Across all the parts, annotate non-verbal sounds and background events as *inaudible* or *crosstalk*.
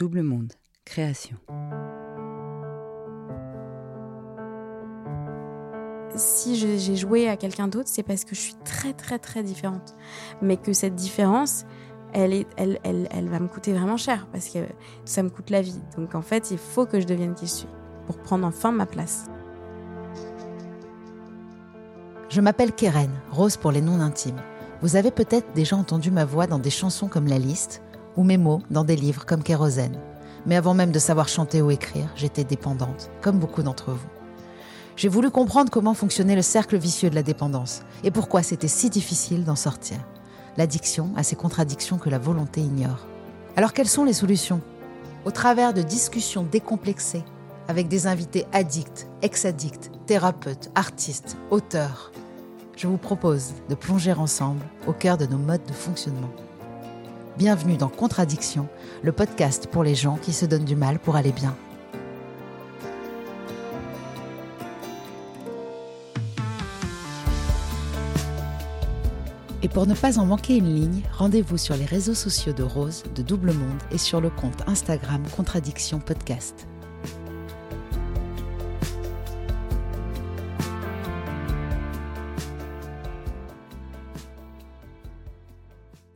Double Monde, création. Si j'ai joué à quelqu'un d'autre, c'est parce que je suis très très très différente. Mais que cette différence, elle, est, elle, elle, elle va me coûter vraiment cher parce que ça me coûte la vie. Donc en fait, il faut que je devienne qui je suis pour prendre enfin ma place. Je m'appelle Keren, Rose pour les noms intimes. Vous avez peut-être déjà entendu ma voix dans des chansons comme La Liste ou mes mots dans des livres comme Kérosène. Mais avant même de savoir chanter ou écrire, j'étais dépendante, comme beaucoup d'entre vous. J'ai voulu comprendre comment fonctionnait le cercle vicieux de la dépendance et pourquoi c'était si difficile d'en sortir. L'addiction a ces contradictions que la volonté ignore. Alors quelles sont les solutions? Au travers de discussions décomplexées avec des invités addicts, ex-addicts, thérapeutes, artistes, auteurs, je vous propose de plonger ensemble au cœur de nos modes de fonctionnement. Bienvenue dans Contradiction, le podcast pour les gens qui se donnent du mal pour aller bien. Et pour ne pas en manquer une ligne, rendez-vous sur les réseaux sociaux de Rose, de Double Monde et sur le compte Instagram Contradiction Podcast. «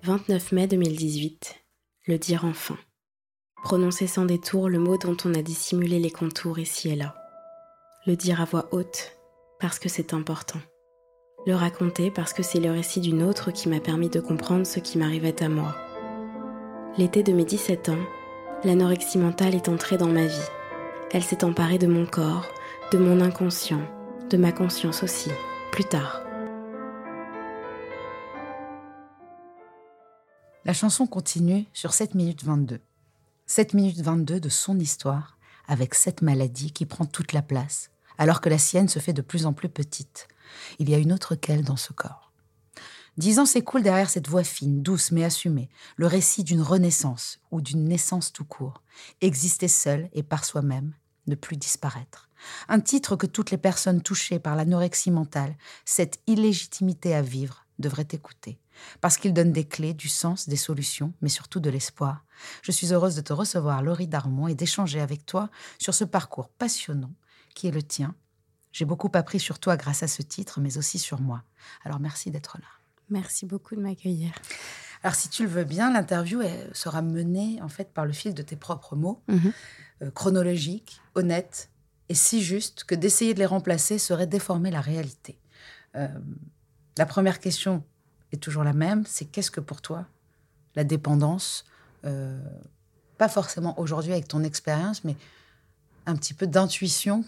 29 mai 2018. Le dire enfin. Prononcer sans détour le mot dont on a dissimulé les contours ici et là. Le dire à voix haute, parce que c'est important. Le raconter parce que c'est le récit d'une autre qui m'a permis de comprendre ce qui m'arrivait à moi. L'été de mes 17 ans, l'anorexie mentale est entrée dans ma vie. Elle s'est emparée de mon corps, de mon inconscient, de ma conscience aussi, plus tard. La chanson continue sur 7 minutes 22. 7 minutes 22 de son histoire, avec cette maladie qui prend toute la place, alors que la sienne se fait de plus en plus petite. Il y a une autre qu'elle dans ce corps. Dix ans s'écoulent derrière cette voix fine, douce mais assumée, le récit d'une renaissance ou d'une naissance tout court. Exister seul et par soi-même, ne plus disparaître. Un titre que toutes les personnes touchées par l'anorexie mentale, cette illégitimité à vivre, devraient écouter. Parce qu'il donne des clés, du sens, des solutions, mais surtout de l'espoir. Je suis heureuse de te recevoir, Laurie Darmon, et d'échanger avec toi sur ce parcours passionnant qui est le tien. J'ai beaucoup appris sur toi grâce à ce titre, mais aussi sur moi. Alors merci d'être là. Merci beaucoup de m'accueillir. Alors si tu le veux bien, l'interview sera menée en fait par le fil de tes propres mots, Mhm. euh, chronologiques, honnêtes et si justes que d'essayer de les remplacer serait déformer la réalité. Euh, la première question est toujours la même, c'est qu'est-ce que pour toi la dépendance, euh, pas forcément aujourd'hui avec ton expérience, mais un petit peu d'intuition.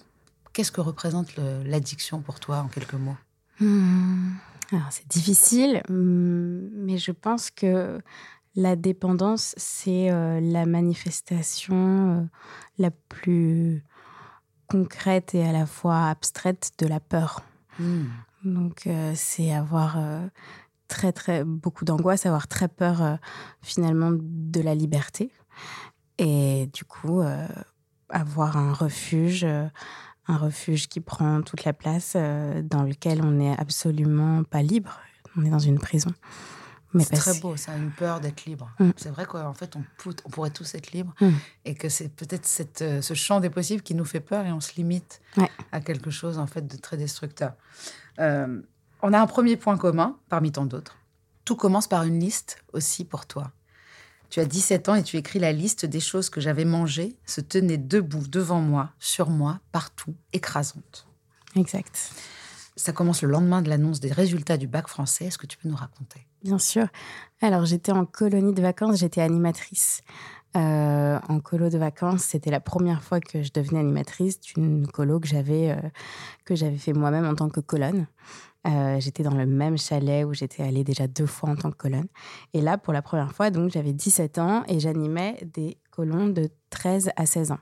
Qu'est-ce que représente l'addiction pour toi en quelques mots? Hmm. Alors, c'est difficile, hum, mais je pense que la dépendance, c'est euh, la manifestation euh, la plus concrète et à la fois abstraite de la peur. Hmm. Donc, euh, c'est avoir très, très beaucoup d'angoisse, avoir très peur finalement de la liberté. Et du coup, avoir un refuge, un refuge qui prend toute la place, dans lequel on n'est absolument pas libre. On est dans une prison. C'est très beau, ça, une peur d'être libre. Mm. C'est vrai qu'en fait, on, on, pourrait tous être libres mm. et que c'est peut-être cette, euh, ce champ des possibles qui nous fait peur et on se limite à quelque chose en fait de très destructeur. Euh, on a un premier point commun parmi tant d'autres. Tout commence par une liste aussi pour toi. Tu as 17 ans et tu écris la liste des choses que j'avais mangées se tenaient debout devant moi, sur moi, partout, écrasantes. Exact. Ça commence le lendemain de l'annonce des résultats du bac français. Est-ce que tu peux nous raconter? Bien sûr. Alors, j'étais en colonie de vacances, j'étais animatrice. Euh, en colo de vacances, c'était la première fois que je devenais animatrice d'une colo que j'avais euh, fait moi-même en tant que colonne. Euh, j'étais dans le même chalet où j'étais allée déjà deux fois en tant que colonne. Et là, pour la première fois, donc j'avais 17 ans et j'animais des colons de 13 à 16 ans.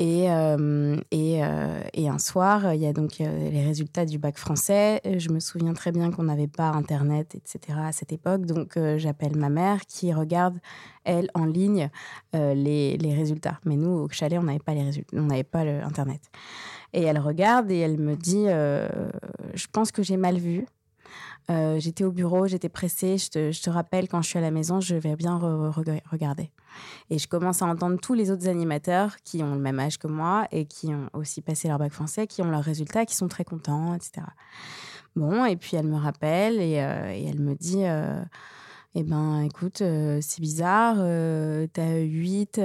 Et, euh, et, euh, et, un soir, il y a donc euh, les résultats du bac français. Je me souviens très bien qu'on n'avait pas Internet, etc. à cette époque. Donc, j'appelle ma mère qui regarde, elle, en ligne, les, les, résultats. Mais nous, au chalet, on n'avait pas les résultats, on n'avait pas Internet. Et elle regarde et elle me dit Je pense que j'ai mal vu. Euh, j'étais au bureau, j'étais pressée. Je te, rappelle, quand je suis à la maison, je vais bien regarder. Et je commence à entendre tous les autres animateurs qui ont le même âge que moi et qui ont aussi passé leur bac français, qui ont leurs résultats, qui sont très contents, etc. Bon, et puis elle me rappelle et, euh, elle me dit euh, Eh ben, écoute, c'est bizarre, tu as 8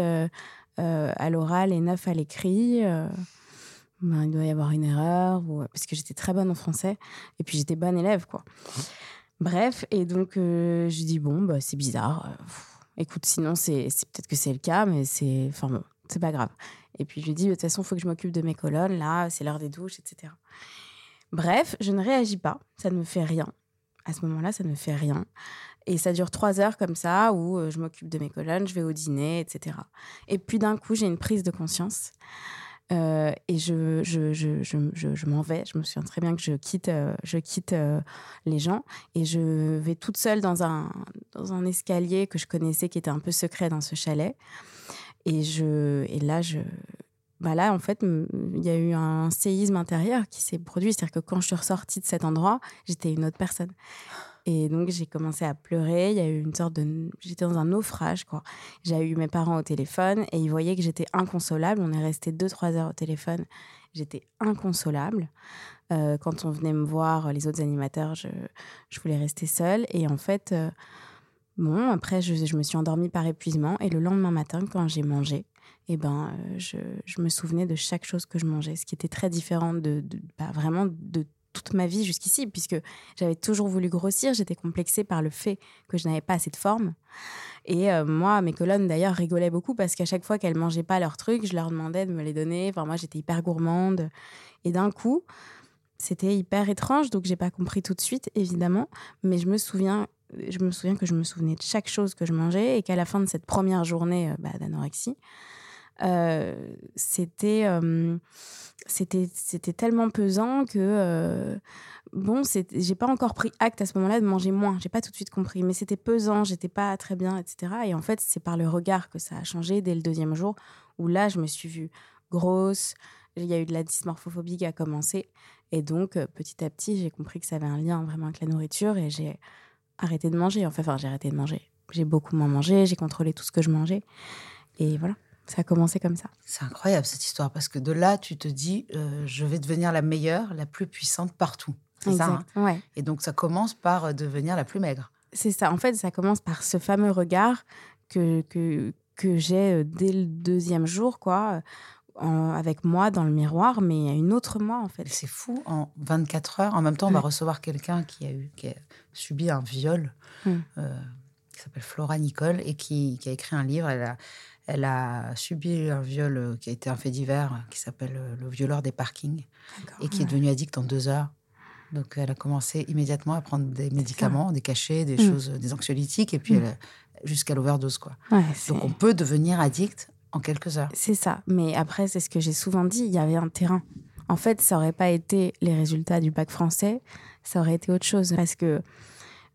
à l'oral et 9 à l'écrit. Ben, il doit y avoir une erreur, ou... parce que j'étais très bonne en français, et puis j'étais bonne élève, quoi. Bref, et donc euh, je dis, bon, bah, c'est bizarre. Euh, écoute, sinon, c'est peut-être que c'est le cas, mais c'est enfin bon, c'est pas grave. Et puis je lui dis, de toute façon, il faut que je m'occupe de mes colonnes, là, c'est l'heure des douches, etc. Bref, je ne réagis pas, ça ne me fait rien. À ce moment-là, ça ne me fait rien. Et ça dure trois heures comme ça, où euh, je m'occupe de mes colonnes, je vais au dîner, etc. Et puis d'un coup, j'ai une prise de conscience. Euh, et je, je, je, je, m'en vais. Je me souviens très bien que je quitte, euh, je quitte euh, les gens et je vais toute seule dans un, dans un escalier que je connaissais qui était un peu secret dans ce chalet. Et, je, et là, je, bah là, en fait, il y a eu un séisme intérieur qui s'est produit. C'est-à-dire que quand je suis ressortie de cet endroit, j'étais une autre personne. Et donc, j'ai commencé à pleurer. Il y a eu une sorte de. J'étais dans un naufrage, quoi. J'ai eu mes parents au téléphone et ils voyaient que j'étais inconsolable. On est resté deux, trois heures au téléphone. J'étais inconsolable. Euh, quand on venait me voir, les autres animateurs, je, je voulais rester seule. Et en fait, euh, bon, après, je, je, me suis endormie par épuisement. Et le lendemain matin, quand j'ai mangé, eh ben, euh, je, je, me souvenais de chaque chose que je mangeais, ce qui était très différent de, de bah, vraiment de toute ma vie jusqu'ici, puisque j'avais toujours voulu grossir, j'étais complexée par le fait que je n'avais pas assez de forme. Et euh, moi, mes colonnes d'ailleurs rigolaient beaucoup parce qu'à chaque fois qu'elles mangeaient pas leurs trucs, je leur demandais de me les donner. Enfin, moi, j'étais hyper gourmande. Et d'un coup, c'était hyper étrange, donc j'ai pas compris tout de suite, évidemment. Mais je me souviens, je me souviens que je me souvenais de chaque chose que je mangeais et qu'à la fin de cette première journée euh, bah, d'anorexie, c'était c'était c'était tellement pesant que euh, bon j'ai pas encore pris acte à ce moment-là de manger moins. J'ai pas tout de suite compris mais c'était pesant j'étais pas très bien etc et en fait c'est par le regard que ça a changé dès le deuxième jour où là je me suis vue grosse. Il y a eu de la dysmorphophobie qui a commencé. Et donc euh, petit à petit j'ai compris que ça avait un lien vraiment avec la nourriture et j'ai arrêté de manger. Enfin j'ai arrêté de manger. J'ai beaucoup moins mangé j'ai contrôlé tout ce que je mangeais. Et voilà ça a commencé comme ça. C'est incroyable cette histoire parce que de là, tu te dis, euh, je vais devenir la meilleure, la plus puissante partout. C'est ça. Hein? Ouais. Et donc ça commence par euh, devenir la plus maigre. C'est ça. En fait, ça commence par ce fameux regard que, que, que j'ai euh, dès le deuxième jour, quoi, avec moi dans le miroir, mais a une autre moi, en fait. C'est fou. En 24 heures, en même temps, on va recevoir quelqu'un qui a, eu, qui a subi un viol. Hmm. qui s'appelle Flora Nicole et qui, qui, a écrit un livre. Elle a, elle a subi un viol euh, qui a été un fait divers, qui s'appelle euh, le violeur des parkings, et qui est devenu addict en deux heures. Donc, elle a commencé immédiatement à prendre des médicaments, des cachets, des Mm. choses, des anxiolytiques, et puis Mm. jusqu'à l'overdose, quoi. Ouais, c'est- Donc, on peut devenir addict en quelques heures. C'est ça. Mais après, c'est ce que j'ai souvent dit, il y avait un terrain. En fait, ça aurait pas été les résultats du bac français, ça aurait été autre chose. Parce que,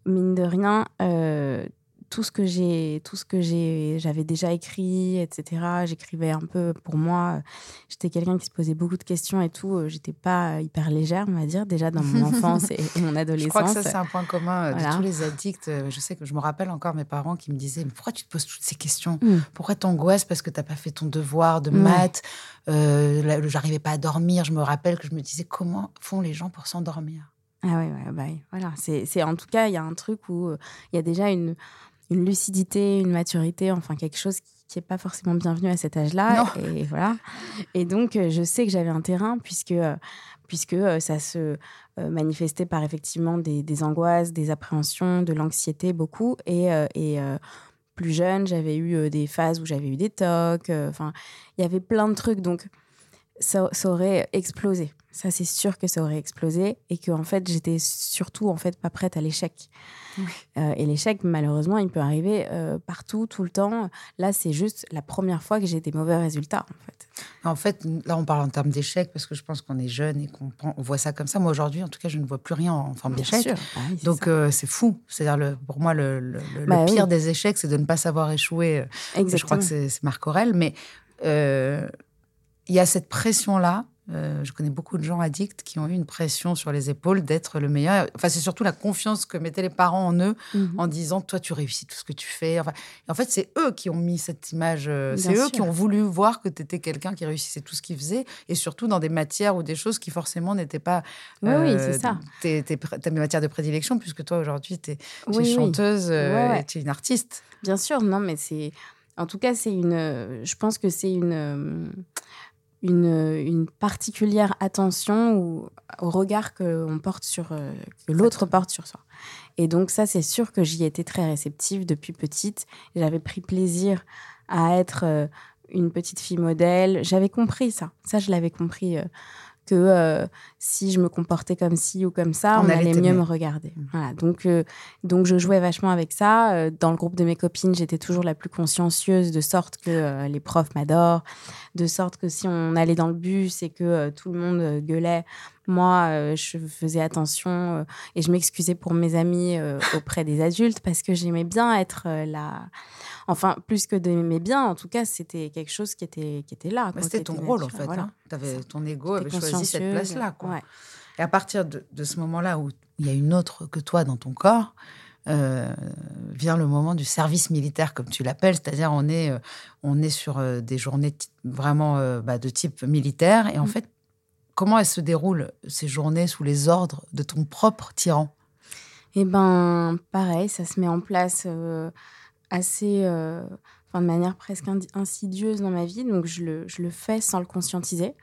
mine de rien, euh, tout ce que j'ai, tout ce que j'ai, j'avais déjà écrit, etc. J'écrivais un peu pour moi. J'étais quelqu'un qui se posait beaucoup de questions et tout. Euh, J'étais pas hyper légère, on va dire, déjà dans mon *laughs* enfance et, et mon adolescence. Je crois que ça, c'est un point commun euh, Voilà. de tous les addicts. Euh, Je sais que je me rappelle encore mes parents qui me disaient Mais pourquoi tu te poses toutes ces questions? Mm. Pourquoi t'angoisses parce que t'as pas fait ton devoir de Ouais. maths? Euh, J'arrivais pas à dormir. Je me rappelle que je me disais Comment font les gens pour s'endormir? Ah ouais, ouais, bah, oui, voilà. C'est, en tout cas, il y a un truc où euh, il y a déjà une, une lucidité, une maturité, enfin quelque chose qui n'est pas forcément bienvenu à cet âge-là. Et voilà. Et donc, euh, je sais que j'avais un terrain puisque, euh, puisque euh, ça se manifestait par effectivement des, des angoisses, des appréhensions, de l'anxiété beaucoup. Et, et plus jeune, j'avais eu des phases où j'avais eu des tocs. Enfin, il y avait plein de trucs. Donc, ça, ça aurait explosé. Ça, c'est sûr que ça aurait explosé et que en fait, j'étais surtout en fait pas prête à l'échec. Euh, et l'échec, malheureusement, il peut arriver euh, partout, tout le temps. Là, c'est juste la première fois que j'ai des mauvais résultats, en fait. En fait, là, on parle en termes d'échec parce que je pense qu'on est jeune et qu'on on voit ça comme ça. Moi, aujourd'hui, en tout cas, je ne vois plus rien en forme d'échec. oui, c'est Donc, euh, c'est fou. C'est-à-dire, pour moi, le, le- le Bah pire oui. des échecs, c'est de ne pas savoir échouer. Je crois que c'est Marc Aurel, mais il y a cette pression-là. Euh, je connais beaucoup de gens addicts qui ont eu une pression sur les épaules d'être le meilleur. Enfin, c'est surtout la confiance que mettaient les parents en eux Mhm. en disant toi tu réussis tout ce que tu fais. Enfin, en fait, c'est eux qui ont mis cette image. euh, c'est eux qui ont voulu voir que tu étais quelqu'un qui réussissait tout ce qu'il faisait et surtout dans des matières ou des choses qui forcément n'étaient pas. Oui, oui, euh, c'est ça. Tes, tes, matières de prédilection, puisque toi aujourd'hui tu es, Oui, oui. chanteuse Ouais, ouais. et tu es une artiste. Bien sûr, non, mais c'est. En tout cas, c'est une. Je pense que c'est une. Euh, Une, une particulière attention au, au regard qu'on porte sur. euh, que l'autre porte sur soi. Et donc, ça, c'est sûr que j'y étais très réceptive depuis petite. J'avais pris plaisir à être euh, une petite fille modèle. J'avais compris ça. Ça, je l'avais compris. Que euh, si je me comportais comme ci ou comme ça, On on, allait allait mieux me regarder. Mm. Voilà. Donc, euh, donc, je jouais vachement avec ça. Euh, Dans le groupe de mes copines, j'étais toujours la plus consciencieuse, de sorte que euh, les profs m'adorent, de sorte que si on allait dans le bus et que tout le monde gueulait, moi, euh, je faisais attention euh, et je m'excusais pour mes amis euh, auprès des adultes parce que j'aimais bien être là. Enfin, plus que d'aimer bien, en tout cas, c'était quelque chose qui était, qui était là. Quoi, C'était ton rôle en fait. Voilà. hein. Ton ego avait choisi cette place-là. ouais. Et à partir de, de ce moment-là où il y a une autre que toi dans ton corps, euh, vient le moment du service militaire, comme tu l'appelles, c'est-à-dire on est, euh, on est sur euh, des journées vraiment bah, de type militaire. Et en Mm. fait, comment elles se déroulent ces journées sous les ordres de ton propre tyran? Eh ben, pareil, ça se met en place euh, assez, euh, enfin, de manière presque insidieuse dans ma vie. Donc, je le, je le fais sans le conscientiser.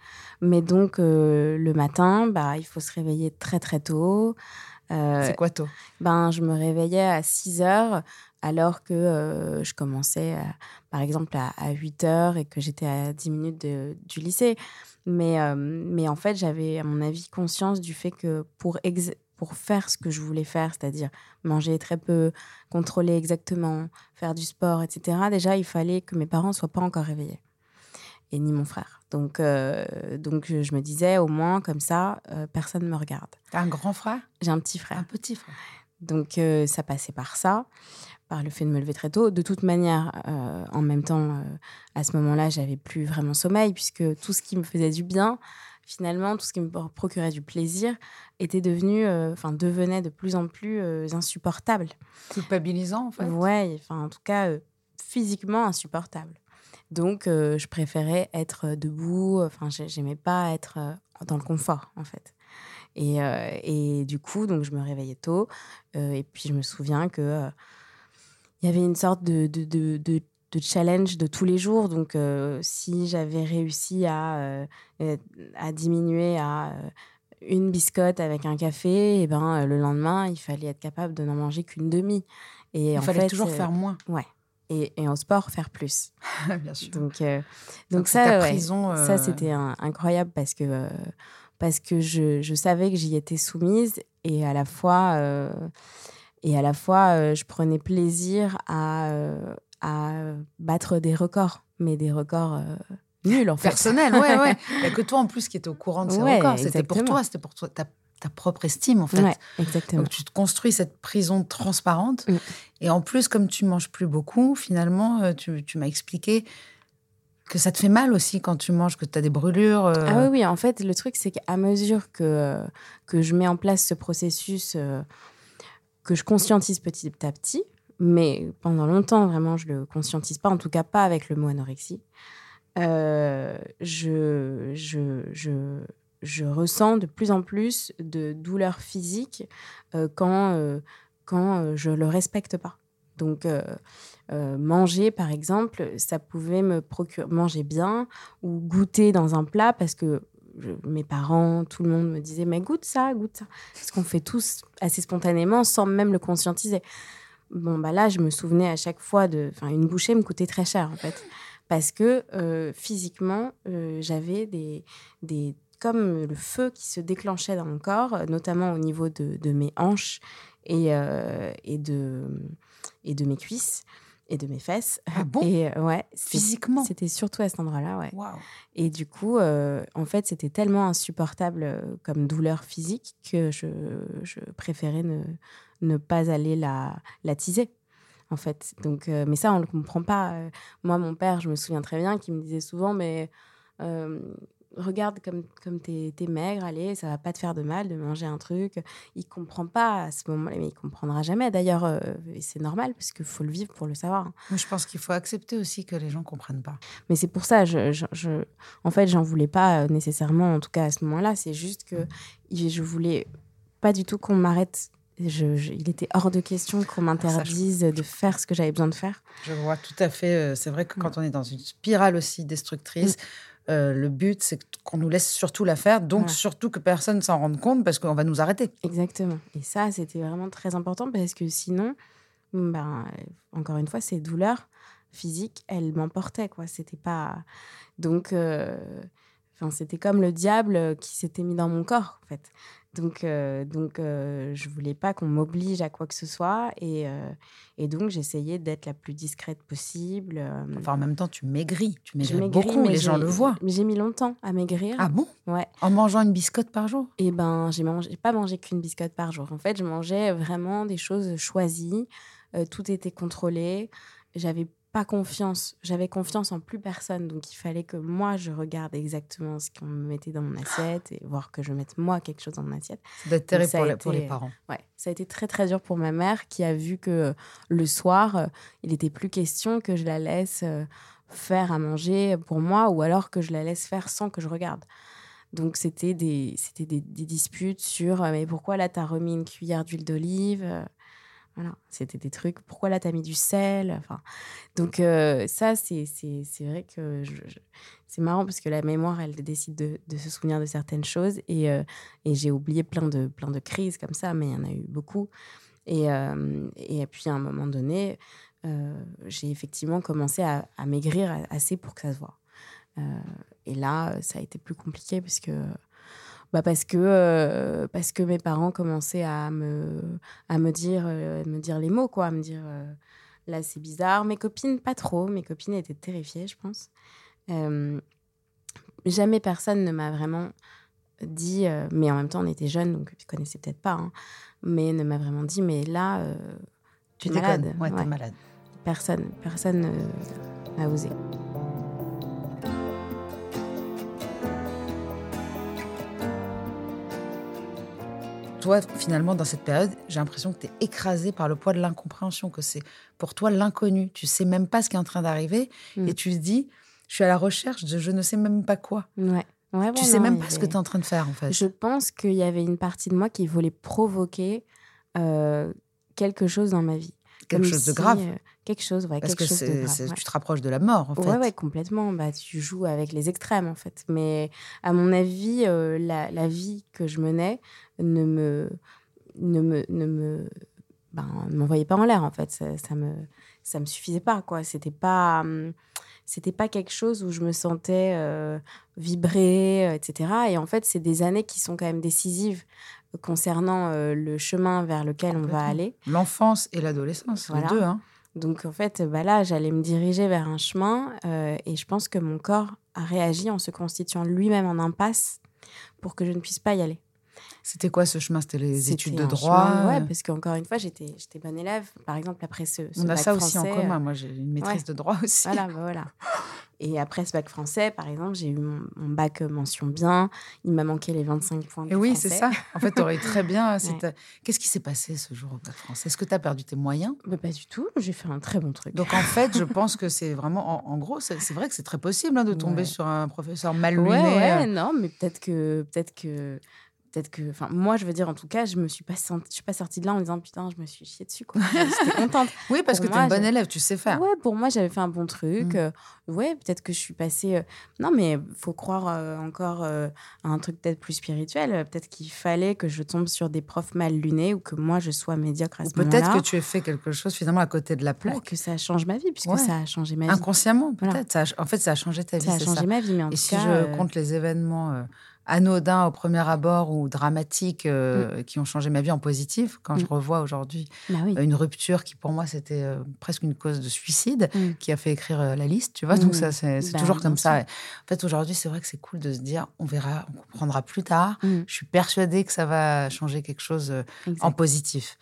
Mais donc, euh, le matin, bah, il faut se réveiller très, très tôt. C'est quoi tôt? ben, je me réveillais à 6 heures alors que euh, je commençais, à- par exemple, à, à 8 heures et que j'étais à 10 minutes de- du lycée. Mais, euh, mais en fait, j'avais, à mon avis, conscience du fait que pour, ex- pour faire ce que je voulais faire, c'est-à-dire manger très peu, contrôler exactement, faire du sport, etc., déjà, il fallait que mes parents ne soient pas encore réveillés. Et ni mon frère. Donc, euh, donc je me disais, au moins, comme ça, euh, personne ne me regarde. T'as un grand frère? J'ai un petit frère. Un petit frère Donc euh, ça passait par ça, par le fait de me lever très tôt. De toute manière, euh, en même temps, euh, à ce moment-là, j'avais plus vraiment sommeil puisque tout ce qui me faisait du bien, finalement, tout ce qui me procurait du plaisir, était devenu, enfin devenait de plus en plus insupportable. Culpabilisant, en fait Ouais, enfin en tout cas physiquement insupportable. Donc je préférais être debout. Enfin j'ai- j'aimais pas être dans le confort en fait. Et, euh, et du coup donc je me réveillais tôt euh, et puis je me souviens que euh, il y avait une sorte de, de, de, challenge de tous les jours. Donc si j'avais réussi à, à diminuer à une biscotte avec un café, et ben euh, le lendemain il fallait être capable de n'en manger qu'une demi. Et Il en fallait fait, toujours faire moins, Ouais. Et, et en sport, faire plus. *laughs* bien sûr. Donc, euh, Donc, ça, ta ouais, prison, ça c'était incroyable parce que euh, parce que je, je savais que j'y étais soumise et à la fois, euh, et à la fois euh, je prenais plaisir à, euh, à battre des records, mais des records nuls en fait. Personnel, ouais, ouais. *laughs* Il n'y a que toi en plus qui étais au courant de ces Ouais, records. C'était pour toi, c'était pour toi, ta, ta propre estime en fait. Ouais, exactement. Donc tu te construis cette prison transparente. Mm. Et en plus, comme tu manges plus beaucoup, finalement, tu, tu m'as expliqué que ça te fait mal aussi quand tu manges, que tu as des brûlures. euh, Ah oui, oui, en fait, le truc, c'est qu'à mesure que, que je mets en place ce processus, euh, que je conscientise petit à petit, mais pendant longtemps, vraiment, je le conscientise pas, en tout cas pas avec le mot anorexie, euh, je, je, je, je ressens de plus en plus de douleurs physiques euh, quand, euh, quand euh, je le respecte pas. Donc, euh, euh, manger, par exemple, ça pouvait me procurer, manger bien ou goûter dans un plat parce que mes parents, tout le monde me disait, mais goûte ça, goûte ça. Ce qu'on fait tous assez spontanément sans même le conscientiser. Bon, bah là, je me souvenais à chaque fois de. Enfin, une bouchée me coûtait très cher, en fait. Parce que euh, physiquement, j'avais des, des. comme le feu qui se déclenchait dans mon corps, notamment au niveau de, de mes hanches et, et, de, et de mes cuisses et de mes fesses. Ah bon? Et euh, ouais, Physiquement? C'était surtout à cet endroit-là, ouais. Et du coup, euh, en fait, c'était tellement insupportable euh, comme douleur physique que je, je préférais ne, ne pas aller la, la teaser, en fait. Donc, euh, mais ça, on ne le comprend pas. Moi, mon père, je me souviens très bien qu'il me disait souvent, mais euh, regarde comme, comme t'es es maigre, allez, ça va pas te faire de mal de manger un truc. Il comprend pas à ce moment-là, mais il comprendra jamais. D'ailleurs, euh, c'est normal, parce qu'il faut le vivre pour le savoir. Moi, je pense qu'il faut accepter aussi que les gens comprennent pas. Mais c'est pour ça, je, je, je- en fait, j'en voulais pas euh, nécessairement, en tout cas à ce moment-là. C'est juste que je voulais pas du tout qu'on m'arrête. Je- je- il était hors de question qu'on m'interdise de faire ce que j'avais besoin de faire. Je vois tout à fait. euh, C'est vrai que quand on est dans une spirale aussi destructrice, euh, le but, c'est qu'on nous laisse surtout la faire. Donc, Voilà. surtout que personne ne s'en rende compte parce qu'on va nous arrêter. Exactement. Et ça, c'était vraiment très important parce que sinon, ben, euh, encore une fois, ces douleurs physiques, elles m'emportaient, quoi. C'était pas. Donc, euh, enfin, c'était comme le diable qui s'était mis dans mon corps, en fait. Donc, euh, donc euh, je voulais pas qu'on m'oblige à quoi que ce soit. Et, euh, et donc, j'essayais d'être la plus discrète possible. euh, Enfin, en même temps, tu maigris. Tu je maigris maigris, beaucoup. mais Les gens le voient. Mais j'ai mis longtemps à maigrir. Ah bon? Ouais. En mangeant une biscotte par jour? Et ben, j'ai mangé, pas mangé qu'une biscotte par jour. En fait, je mangeais vraiment des choses choisies. Euh, tout était contrôlé. J'avais pas confiance. J'avais confiance en plus personne. Donc, il fallait que moi, je regarde exactement ce qu'on me mettait dans mon assiette et voir que je mette moi quelque chose dans mon assiette. Ça doit être terrible pour, pour les parents. Ouais, ça a été très très dur pour ma mère qui a vu que euh, le soir, euh, il n'était plus question que je la laisse euh, faire à manger pour moi ou alors que je la laisse faire sans que je regarde. Donc c'était des, c'était des, des disputes sur mais pourquoi là t'as remis une cuillère d'huile d'olive voilà, c'était des trucs. Pourquoi là t'as mis du sel? Enfin, donc euh, ça c'est vrai que c'est marrant parce que la mémoire elle décide de, de se souvenir de certaines choses et euh, et j'ai oublié plein de, plein de crises comme ça, mais il y en a eu beaucoup. Et, euh, et puis, à un moment donné, j'ai effectivement commencé à, à maigrir assez pour que ça se voit. Et là, ça a été plus compliqué parce que, bah parce que, euh, parce que mes parents commençaient à me, à me, dire, euh, me dire les mots, quoi, à me dire euh, là, c'est bizarre. Mes copines, pas trop. Mes copines étaient terrifiées, je pense. Jamais personne ne m'a vraiment dit, mais en même temps, on était jeunes, donc je connaissais peut-être pas, hein, mais ne m'a vraiment dit, mais là, Tu t'es malade. Ouais, Ouais. malade. Personne, personne n'a osé. Toi, finalement, dans cette période, j'ai l'impression que tu es écrasé par le poids de l'incompréhension, que c'est pour toi l'inconnu. Tu sais même pas ce qui est en train d'arriver Mm. et tu te dis, je suis à la recherche de je ne sais même pas quoi. Ouais. Ouais, tu sais non, même pas ce que tu es en train de faire, en fait. Je pense qu'il y avait une partie de moi qui voulait provoquer euh, quelque chose dans ma vie. Quelque Comme chose de grave. euh, quelque chose, ouais, Parce quelque que chose de c'est- grave. c'est- ouais. tu te rapproches de la mort, en fait. Ouais, ouais, complètement. Bah, tu joues avec les extrêmes, en fait. Mais à mon avis, euh, la, la vie que je menais ne me, ne me, ne me, ben, m'envoyait pas en l'air, en fait. Ça, ça me, ça me suffisait pas, quoi. C'était pas, hum, c'était pas quelque chose où je me sentais euh, vibrer, euh, etc. Et en fait, c'est des années qui sont quand même décisives concernant euh, le chemin vers lequel on va aller. L'enfance et l'adolescence, Voilà. les deux. Hein. Donc en fait, bah là, j'allais me diriger vers un chemin euh, et je pense que mon corps a réagi en se constituant lui-même en impasse pour que je ne puisse pas y aller. C'était quoi ce chemin? C'était les études de droit? chemin- ouais, euh, parce qu'encore une fois, j'étais j'étais bonne élève. Par exemple, après ce, ce On a ça aussi en commun. euh, Moi, j'ai une maîtrise ouais. de droit aussi. Voilà, bah voilà. Et après ce bac français, par exemple, j'ai eu mon, mon bac euh, mention bien. Il m'a manqué les 25 points Et oui, c'est ça. En fait, tu aurais très bien. *laughs* Ouais. t'as- Qu'est-ce qui s'est passé ce jour au bac français? Est-ce que tu as perdu tes moyens? Mais pas du tout. J'ai fait un très bon truc. Donc, en fait, je pense que c'est *laughs* vraiment. En, en gros, c'est vrai que c'est très possible hein, de tomber Ouais. sur un professeur mal ouais, luné. ouais, euh. non, mais peut-être que, peut-être que, peut-être que, enfin, moi, je veux dire, en tout cas, je me suis pas, senti- je suis pas sortie de là en me disant putain, je me suis chiée dessus, quoi. J'étais *laughs* contente. Oui, parce Pour que tu es une bonne élève, tu sais faire. Ouais, pour moi, j'avais fait un bon truc. Mm. euh, ouais, peut-être que je suis passée. euh, Non, mais faut croire euh, encore à un truc peut-être plus spirituel. Peut-être qu'il fallait que je tombe sur des profs mal lunés ou que moi, je sois médiocre à ce peut-être moment-là. que tu aies fait quelque chose finalement à côté de la Ouais, plaque. que ça change ma vie, puisque Ouais. ça a changé ma vie. Inconsciemment, peut-être. En fait, ça a changé ta vie. Ça a changé ça. ma vie, mais en Et tout si cas. je compte les événements anodins au premier abord ou dramatiques euh, qui ont changé ma vie en positif, quand je Mm. revois aujourd'hui Bah oui. une rupture qui pour moi c'était euh, presque une cause de suicide, Mm. qui a fait écrire euh, la liste, tu vois. Donc Mm. ça, c'est Bah, toujours comme ça. En fait, aujourd'hui, c'est vrai que c'est cool de se dire, on verra, on comprendra plus tard. Mm. Je suis persuadée que ça va changer quelque chose Exact, en positif.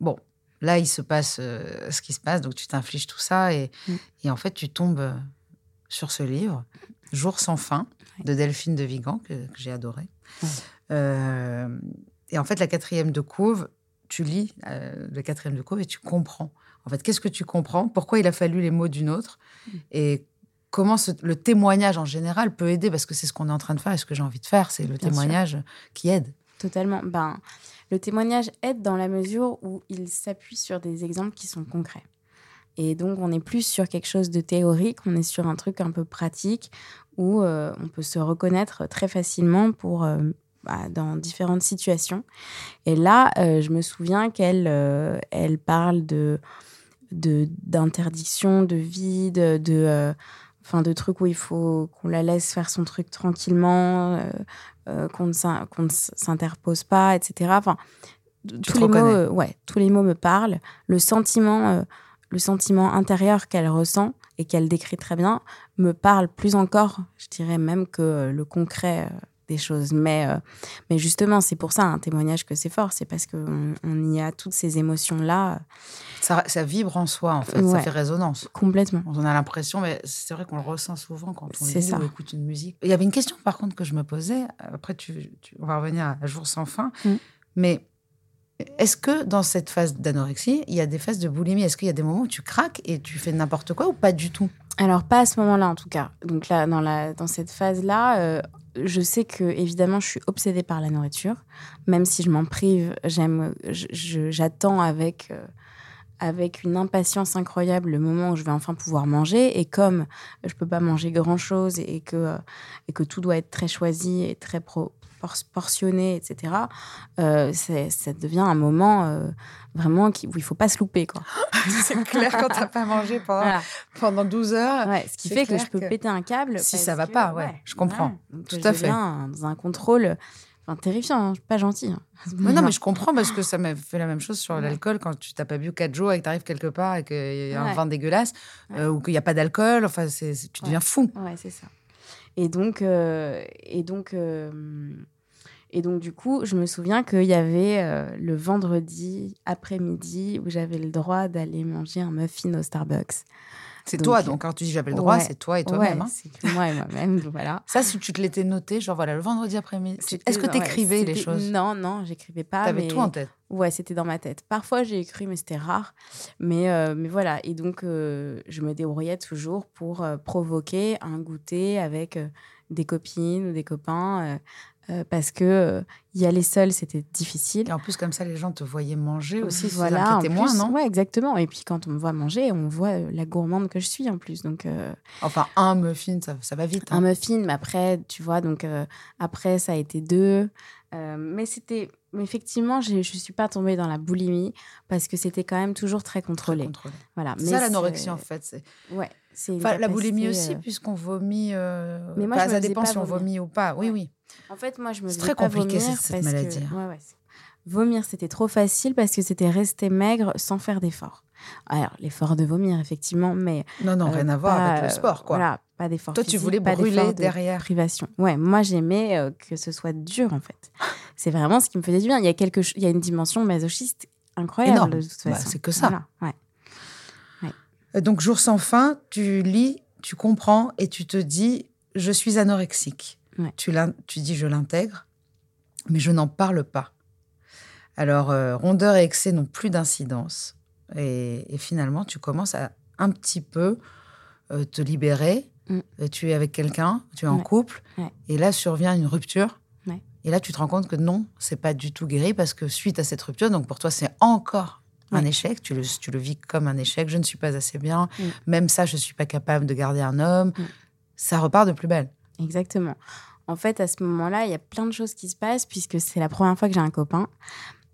bon, là, il se passe euh, ce qui se passe, donc tu t'infliges tout ça et, Mm. et en fait, tu tombes sur ce livre, Jour sans fin, de Delphine de Vigan, que, que j'ai adoré. Ouais. Euh, et en fait, la quatrième de couve, tu lis euh, le quatrième de couve et tu comprends. En fait, qu'est-ce que tu comprends? Pourquoi il a fallu les mots d'une autre? Mm. Et comment ce- le témoignage en général peut aider? Parce que c'est ce qu'on est en train de faire et ce que j'ai envie de faire, c'est le Bien sûr. témoignage qui aide. Totalement. Ben, le témoignage aide dans la mesure où il s'appuie sur des exemples qui sont concrets. Et donc, on n'est plus sur quelque chose de théorique, on est sur un truc un peu pratique où euh, on peut se reconnaître très facilement pour, euh, bah, dans différentes situations. Et là, euh, je me souviens qu'elle elle parle de de- d'interdiction, de, vide, de, enfin, de trucs où il faut qu'on la laisse faire son truc tranquillement, euh, qu'on ne s'interpose pas, etc. Enfin, tous les mots, euh, ouais, tous les mots me parlent. Le sentiment, le sentiment intérieur qu'elle ressent et qu'elle décrit très bien me parle plus encore, je dirais même que euh, le concret euh, des choses. Mais, euh, mais justement, c'est pour ça un témoignage que c'est fort, c'est parce qu'on on y a toutes ces émotions-là Ça, ça vibre en soi, en fait, ça fait résonance. complètement. On a l'impression, mais c'est vrai qu'on le ressent souvent quand on C'est lit ça. ou écoute une musique. Il y avait une question, par contre, que je me posais. Après, tu, tu- on va revenir à Jour sans fin. Mm. Mais est-ce que dans cette phase d'anorexie, il y a des phases de boulimie? Est-ce qu'il y a des moments où tu craques et tu fais n'importe quoi ou pas du tout? Alors, pas à ce moment-là, en tout cas. Donc là, dans, la, dans cette phase-là, euh, je sais que, évidemment, je suis obsédée par la nourriture. Même si je m'en prive, j'attends avec, euh, avec une impatience incroyable le moment où je vais enfin pouvoir manger. Et comme je peux pas manger grand-chose et que, euh, et que tout doit être très choisi et très pro- portionné, etc., euh, ça devient un moment euh, vraiment qui, où il faut pas se louper. Quoi. *laughs* C'est clair quand t'as pas mangé pendant, Voilà. pendant 12 heures. Ouais, ce qui fait que je peux que péter un câble. si ça va que- pas, ouais, je comprends. Tout à fait. dans un contrôle enfin, terrifiant, hein, pas gentil. hein. Mais non, mais je *laughs* comprends parce que ça m'a fait la même chose sur l'alcool quand tu t'as pas bu 4 jours et que tu arrives quelque part et qu'il y a un Ouais. vin dégueulasse euh, ou qu'il n'y a pas d'alcool. Enfin, tu deviens fou. Ouais, c'est ça. Et donc, euh, et donc, euh, et donc, du coup, je me souviens qu'il y avait euh, le vendredi après-midi où j'avais le droit d'aller manger un muffin au Starbucks. C'est toi, donc quand tu dis j'avais le droit, ouais. c'est toi et toi-même. Ouais, hein. c'est moi et moi-même, *laughs* voilà. Ça, si tu te l'étais noté, genre voilà, le vendredi après-midi. Est-ce que tu écrivais les choses? Non, non, j'écrivais pas. T'avais mais... tout en tête? Ouais, c'était dans ma tête. Parfois, j'ai écrit, mais c'était rare. Mais, euh, mais voilà. Et donc, euh, je me débrouillais toujours pour euh, provoquer un goûter avec des copines ou des copains. Euh, parce que euh, y aller seul, c'était difficile. Et en plus, comme ça, les gens te voyaient manger aussi. voilà, en inquiétait moins, plus, non? Ouais, exactement. Et puis, quand on me voit manger, on voit euh, la gourmande que je suis en plus. Donc, euh, Enfin, un muffin, ça, ça va vite. hein. un muffin, mais après, tu vois, donc après, ça a été deux. Mais c'était effectivement, je ne suis pas tombée dans la boulimie parce que c'était quand même toujours très contrôlé. Très contrôlé. Voilà. C'est ça l'anorexie en fait. c'est- Ouais. c'est Enfin, la boulimie aussi, puisqu'on vomit. euh, Mais moi, je me ça dépend si on vomit ou pas. Oui, oui. En fait, moi, je me faisais très pas compliqué, vomir cette- parce maladie, Que... hein. ouais, ouais, c'est- Vomir, c'était trop facile parce que c'était rester maigre sans faire d'effort. Alors, l'effort de vomir, effectivement, mais Non, non, euh, rien à voir avec le sport, quoi. Voilà, pas d'effort. Toi, tu physique, voulais pas brûler de derrière. Privation. Ouais, moi, j'aimais euh, que ce soit dur, en fait. *laughs* C'est vraiment ce qui me faisait du bien. Il y a, quelque... il y a une dimension masochiste incroyable, Énorme. de toute Bah, façon. c'est que ça. Voilà, ouais. Euh, Donc, jour sans fin, tu lis, tu comprends et tu te dis je suis anorexique. Ouais. Tu, tu dis je l'intègre, mais je n'en parle pas. Alors, euh, rondeur et excès n'ont plus d'incidence. Et, et finalement, tu commences à un petit peu euh, te libérer. Mm. Tu es avec quelqu'un, tu es en Ouais. couple, Ouais. et là survient une rupture. Ouais. Et là, tu te rends compte que non, c'est pas du tout guéri parce que suite à cette rupture, donc pour toi, c'est encore un échec. Tu le, tu le vis comme un échec. Je ne suis pas assez bien. Mm. Même ça, je ne suis pas capable de garder un homme. Mm. Ça repart de plus belle. Exactement. En fait, à ce moment-là, il y a plein de choses qui se passent puisque c'est la première fois que j'ai un copain.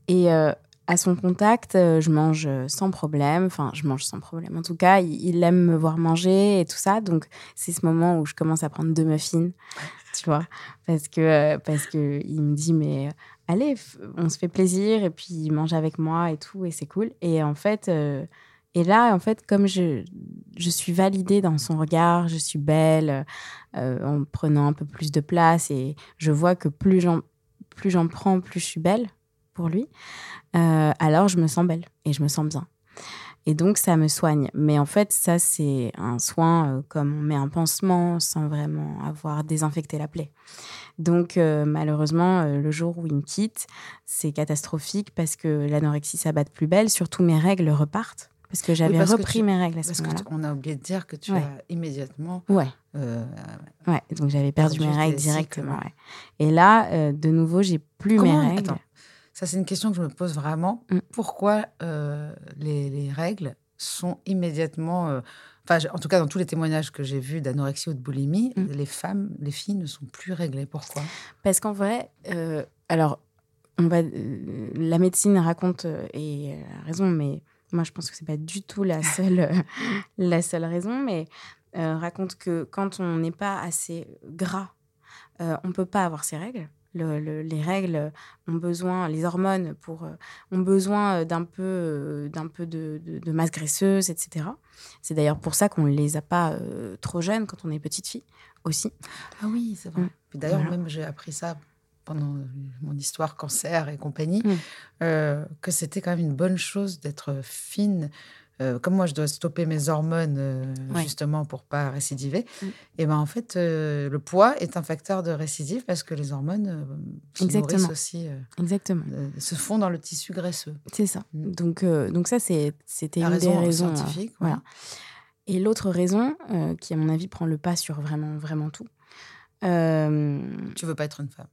Et euh, à son contact, euh, je mange euh, sans problème. Enfin, je mange sans problème. En tout cas, il, aime me voir manger et tout ça. Donc, c'est ce moment où je commence à prendre deux muffins, tu vois. Parce que, parce que il me dit, mais allez, on se fait plaisir. Et puis, il mange avec moi et tout. Et c'est cool. Et en fait... et là, en fait, comme je, suis validée dans son regard, je suis belle, euh, en prenant un peu plus de place et je vois que plus j'en prends, plus je suis belle pour lui. euh, alors je me sens belle et je me sens bien. Et donc ça me soigne. Mais en fait, ça c'est un soin euh, comme on met un pansement sans vraiment avoir désinfecté la plaie. Donc malheureusement, le jour où il me quitte, c'est catastrophique parce que l'anorexie s'abat de plus belle. Surtout mes règles repartent parce que j'avais que repris tu- mes règles à ce Parce moment-là. qu'on a oublié de dire que tu Ouais. as immédiatement. Ouais. euh, Ouais, donc j'avais perdu mes règles directement. ouais. ouais. Et là, euh, de nouveau, j'ai plus Comment- mes règles. Attends, ça c'est une question que je me pose vraiment. Mm. Pourquoi euh, les, les règles sont immédiatement. Enfin, en tout cas, dans tous les témoignages que j'ai vus d'anorexie ou de boulimie, Mm. les femmes, les filles ne sont plus réglées. Pourquoi? Parce qu'en vrai, alors, on va, la médecine raconte, et elle a raison, mais moi je pense que c'est pas du tout la seule, euh, *laughs* la seule raison, mais euh, raconte que quand on n'est pas assez gras, euh, on peut pas avoir ses règles. Le- le- les règles ont besoin, les hormones pour, euh, ont besoin d'un peu, d'un peu de, de- de masse graisseuse, etc. C'est d'ailleurs pour ça qu'on ne les a pas euh, trop jeunes quand on est petite fille aussi. Ah oui, c'est vrai. Mm. D'ailleurs, Voilà. même j'ai appris ça pendant euh, mon histoire cancer et compagnie, Mm. euh, que c'était quand même une bonne chose d'être fine. Euh, comme moi, je dois stopper mes hormones euh, Ouais. justement pour pas récidiver. Mm. Et ben en fait, le poids est un facteur de récidive parce que les hormones qui Exactement. aussi Exactement. se font dans le tissu graisseux. C'est ça. Mm. Donc, donc ça, c'est- c'était une raison des raisons. scientifique, ouais. voilà. Et l'autre raison, qui à mon avis prend le pas sur vraiment, vraiment tout, Tu veux pas être une femme.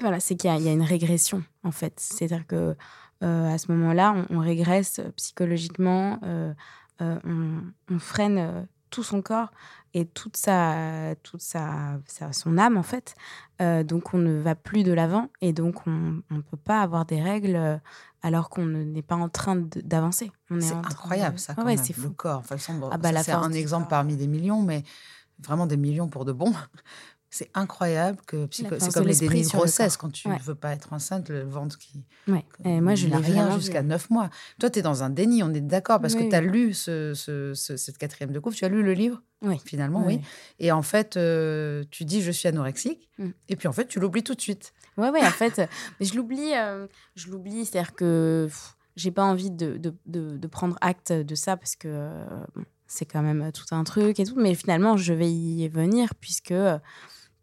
Voilà, c'est qu'il y, a- il y a une régression, en fait. C'est-à-dire que euh, à ce moment-là, on, on régresse psychologiquement, euh, euh, on, on freine tout son corps et toute sa, toute sa, sa- son âme, en fait. Donc, on ne va plus de l'avant et donc, on ne peut pas avoir des règles alors qu'on ne- n'est pas en train d'avancer. C'est incroyable de- ça. Quand ouais, même, c'est Le fou. corps. Enfin, bon, Ah bah, c'est un exemple parmi des millions, mais vraiment des millions pour de bon. C'est incroyable que c'est comme les dénis de grossesse quand tu Ouais. veux pas être enceinte, le ventre qui Ouais. Et moi, je il n'a l'ai rien jusqu'à vu. neuf mois. Toi, tu es dans un déni, on est d'accord, parce Oui, que tu as oui. lu ce, ce- ce- cette quatrième de couple, tu as lu le livre, Oui. finalement, oui. Et en fait, euh, tu dis je suis anorexique, Mm. et puis en fait, tu l'oublies tout de suite. Ouais, ouais, en *laughs* fait, je l'oublie. euh, je l'oublie, c'est-à-dire que j'ai pas envie de, de, de- de prendre acte de ça parce que euh, c'est quand même tout un truc et tout. Mais finalement, je vais y venir puisque,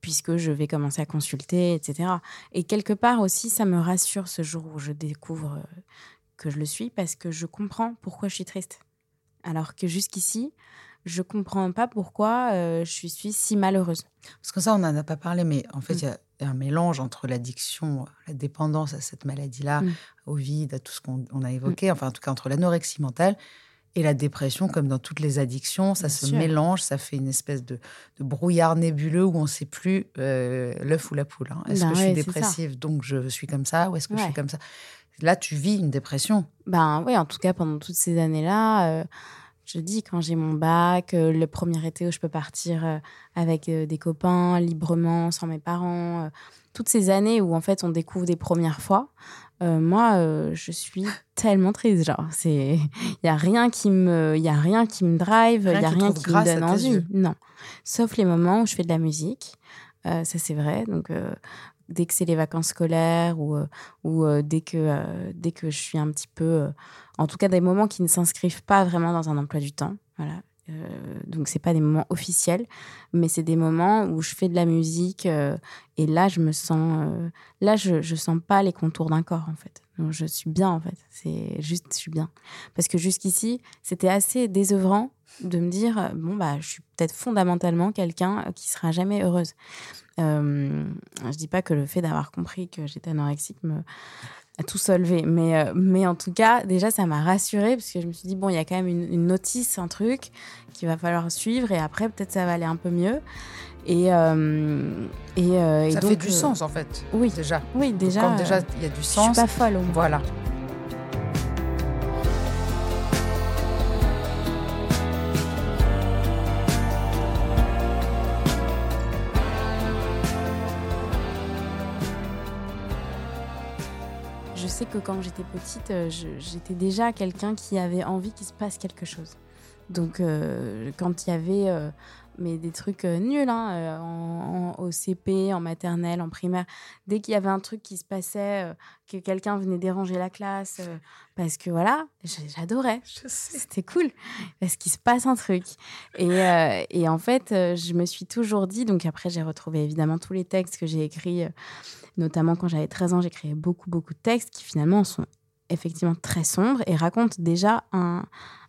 puisque je vais commencer à consulter, etc. Et quelque part aussi, ça me rassure ce jour où je découvre euh, que je le suis parce que je comprends pourquoi je suis triste. Alors que jusqu'ici, je comprends pas pourquoi euh, je suis, si malheureuse. Parce que ça, on n'en a pas parlé, mais en fait, Mm. il y a un mélange entre l'addiction, la dépendance à cette maladie-là, Mm. au vide, à tout ce qu'on on a évoqué, enfin, en tout cas, entre l'anorexie mentale Et la dépression, comme dans toutes les addictions, ça Bien se sûr. mélange, ça fait une espèce de, de brouillard nébuleux où on ne sait plus euh, l'œuf ou la poule. hein. Est-ce Ben que je suis dépressive, donc je suis comme ça, ou est-ce que je suis comme ça? Là, tu vis une dépression. Ben oui, en tout cas, pendant toutes ces années-là, euh, je dis, quand j'ai mon bac, euh, le premier été où je peux partir avec des copains, librement, sans mes parents, toutes ces années où, en fait, on découvre des premières fois, euh, moi, euh, je suis tellement triste. Genre, c'est... *laughs* Il n'y a rien qui me... Il y a rien qui me drive, il n'y a rien qui me donne envie. Non. Sauf les moments où je fais de la musique. Euh, ça, c'est vrai. Donc, dès que c'est les vacances scolaires ou, ou dès, que, dès que je suis un petit peu... en tout cas, des moments qui ne s'inscrivent pas vraiment dans un emploi du temps. Voilà. Euh, donc, c'est pas des moments officiels, mais c'est des moments où je fais de la musique euh, et là, je me sens... euh, là, je, je sens pas les contours d'un corps, en fait. Donc, je suis bien, en fait. C'est juste, je suis bien. Parce que jusqu'ici, c'était assez désœuvrant de me dire, euh, bon, bah, je suis peut-être fondamentalement quelqu'un qui sera jamais heureuse. Je dis pas que le fait d'avoir compris que j'étais anorexique me a tout solvé, mais, euh, mais en tout cas, déjà, ça m'a rassurée parce que je me suis dit, bon, il y a quand même une, une notice, un truc qu'il va falloir suivre et après, peut-être ça va aller un peu mieux. Et, euh, et, euh, et ça donc, fait du euh, sens, en fait. Oui, Déjà. oui, déjà. Quand déjà euh, il y a du je suis sens. pas folle au moins. Voilà. Quand j'étais petite, euh, j'étais déjà quelqu'un qui avait envie qu'il se passe quelque chose. Donc, euh, quand il y avait euh, mais des trucs euh, nuls, hein, euh, en, en- au CP, en maternelle, en primaire, dès qu'il y avait un truc qui se passait, euh, que quelqu'un venait déranger la classe, euh, parce que voilà, j'adorais. C'était cool, parce qu'il se passe un truc. Et, et en fait, je me suis toujours dit, donc après, j'ai retrouvé évidemment tous les textes que j'ai écrits. Notamment quand j'avais 13 ans, j'écrivais beaucoup, beaucoup de textes qui finalement sont effectivement très sombres et racontent déjà un-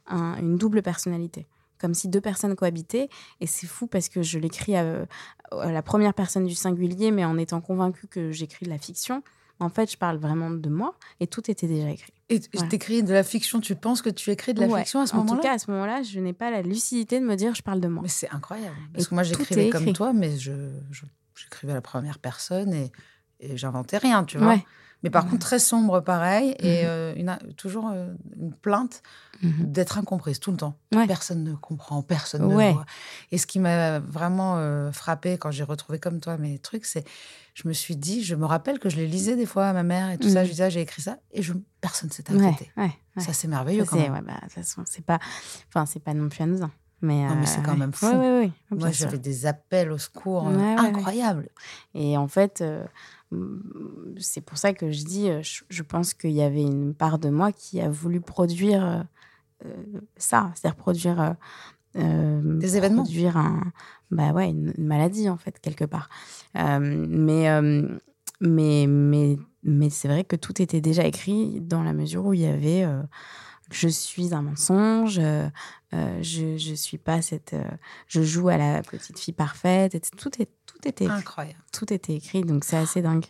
un- une double personnalité. Comme si deux personnes cohabitaient. Et c'est fou parce que je l'écris à, à la première personne du singulier, mais en étant convaincue que j'écris de la fiction. En fait, je parle vraiment de moi et tout était déjà écrit. Et tu Ouais. t'écris de la fiction, tu penses que tu écris de la Ouais. fiction à ce en moment-là? tout cas, à ce moment-là, je n'ai pas la lucidité de me dire je parle de moi. Mais c'est incroyable. Parce Et que moi, j'écrivais comme toi, mais je, je- j'écrivais à la première personne et, et j'inventais rien, tu vois? Ouais. Mais par Ouais. contre, très sombre, pareil, et Mhm. euh, une, toujours euh, une plainte Mhm. d'être incomprise tout le temps. Ouais. Personne ne comprend, personne Ouais. ne voit. Et ce qui m'a vraiment euh, frappé quand j'ai retrouvé comme toi mes trucs, c'est je me suis dit, je me rappelle que je les lisais des fois à ma mère et tout ça. Mhm. Je disais, ah, j'ai écrit ça, et je, personne s'est inquiété. Ça, c'est merveilleux Ça, quand c'est- même. ouais, bah, de toute façon, c'est pas, enfin, c'est pas non plus anodin. Mais, Non, mais euh, c'est quand ouais. même fou. Ouais, ouais, Moi, j'avais des appels au secours euh, incroyables. Et en fait, euh, c'est pour ça que je dis, euh, je, pense qu'il y avait une part de moi qui a voulu produire euh, euh, ça, c'est-à-dire produire euh, euh, Des événements. produire un, bah ouais, une, maladie en fait quelque part. Euh, mais euh, mais mais mais c'est vrai que tout était déjà écrit dans la mesure où il y avait euh, je suis un mensonge, euh, euh, je je suis pas cette, euh, je joue à la petite fille parfaite, et tout est tout était écrit, Incroyable. tout était écrit donc c'est assez dingue.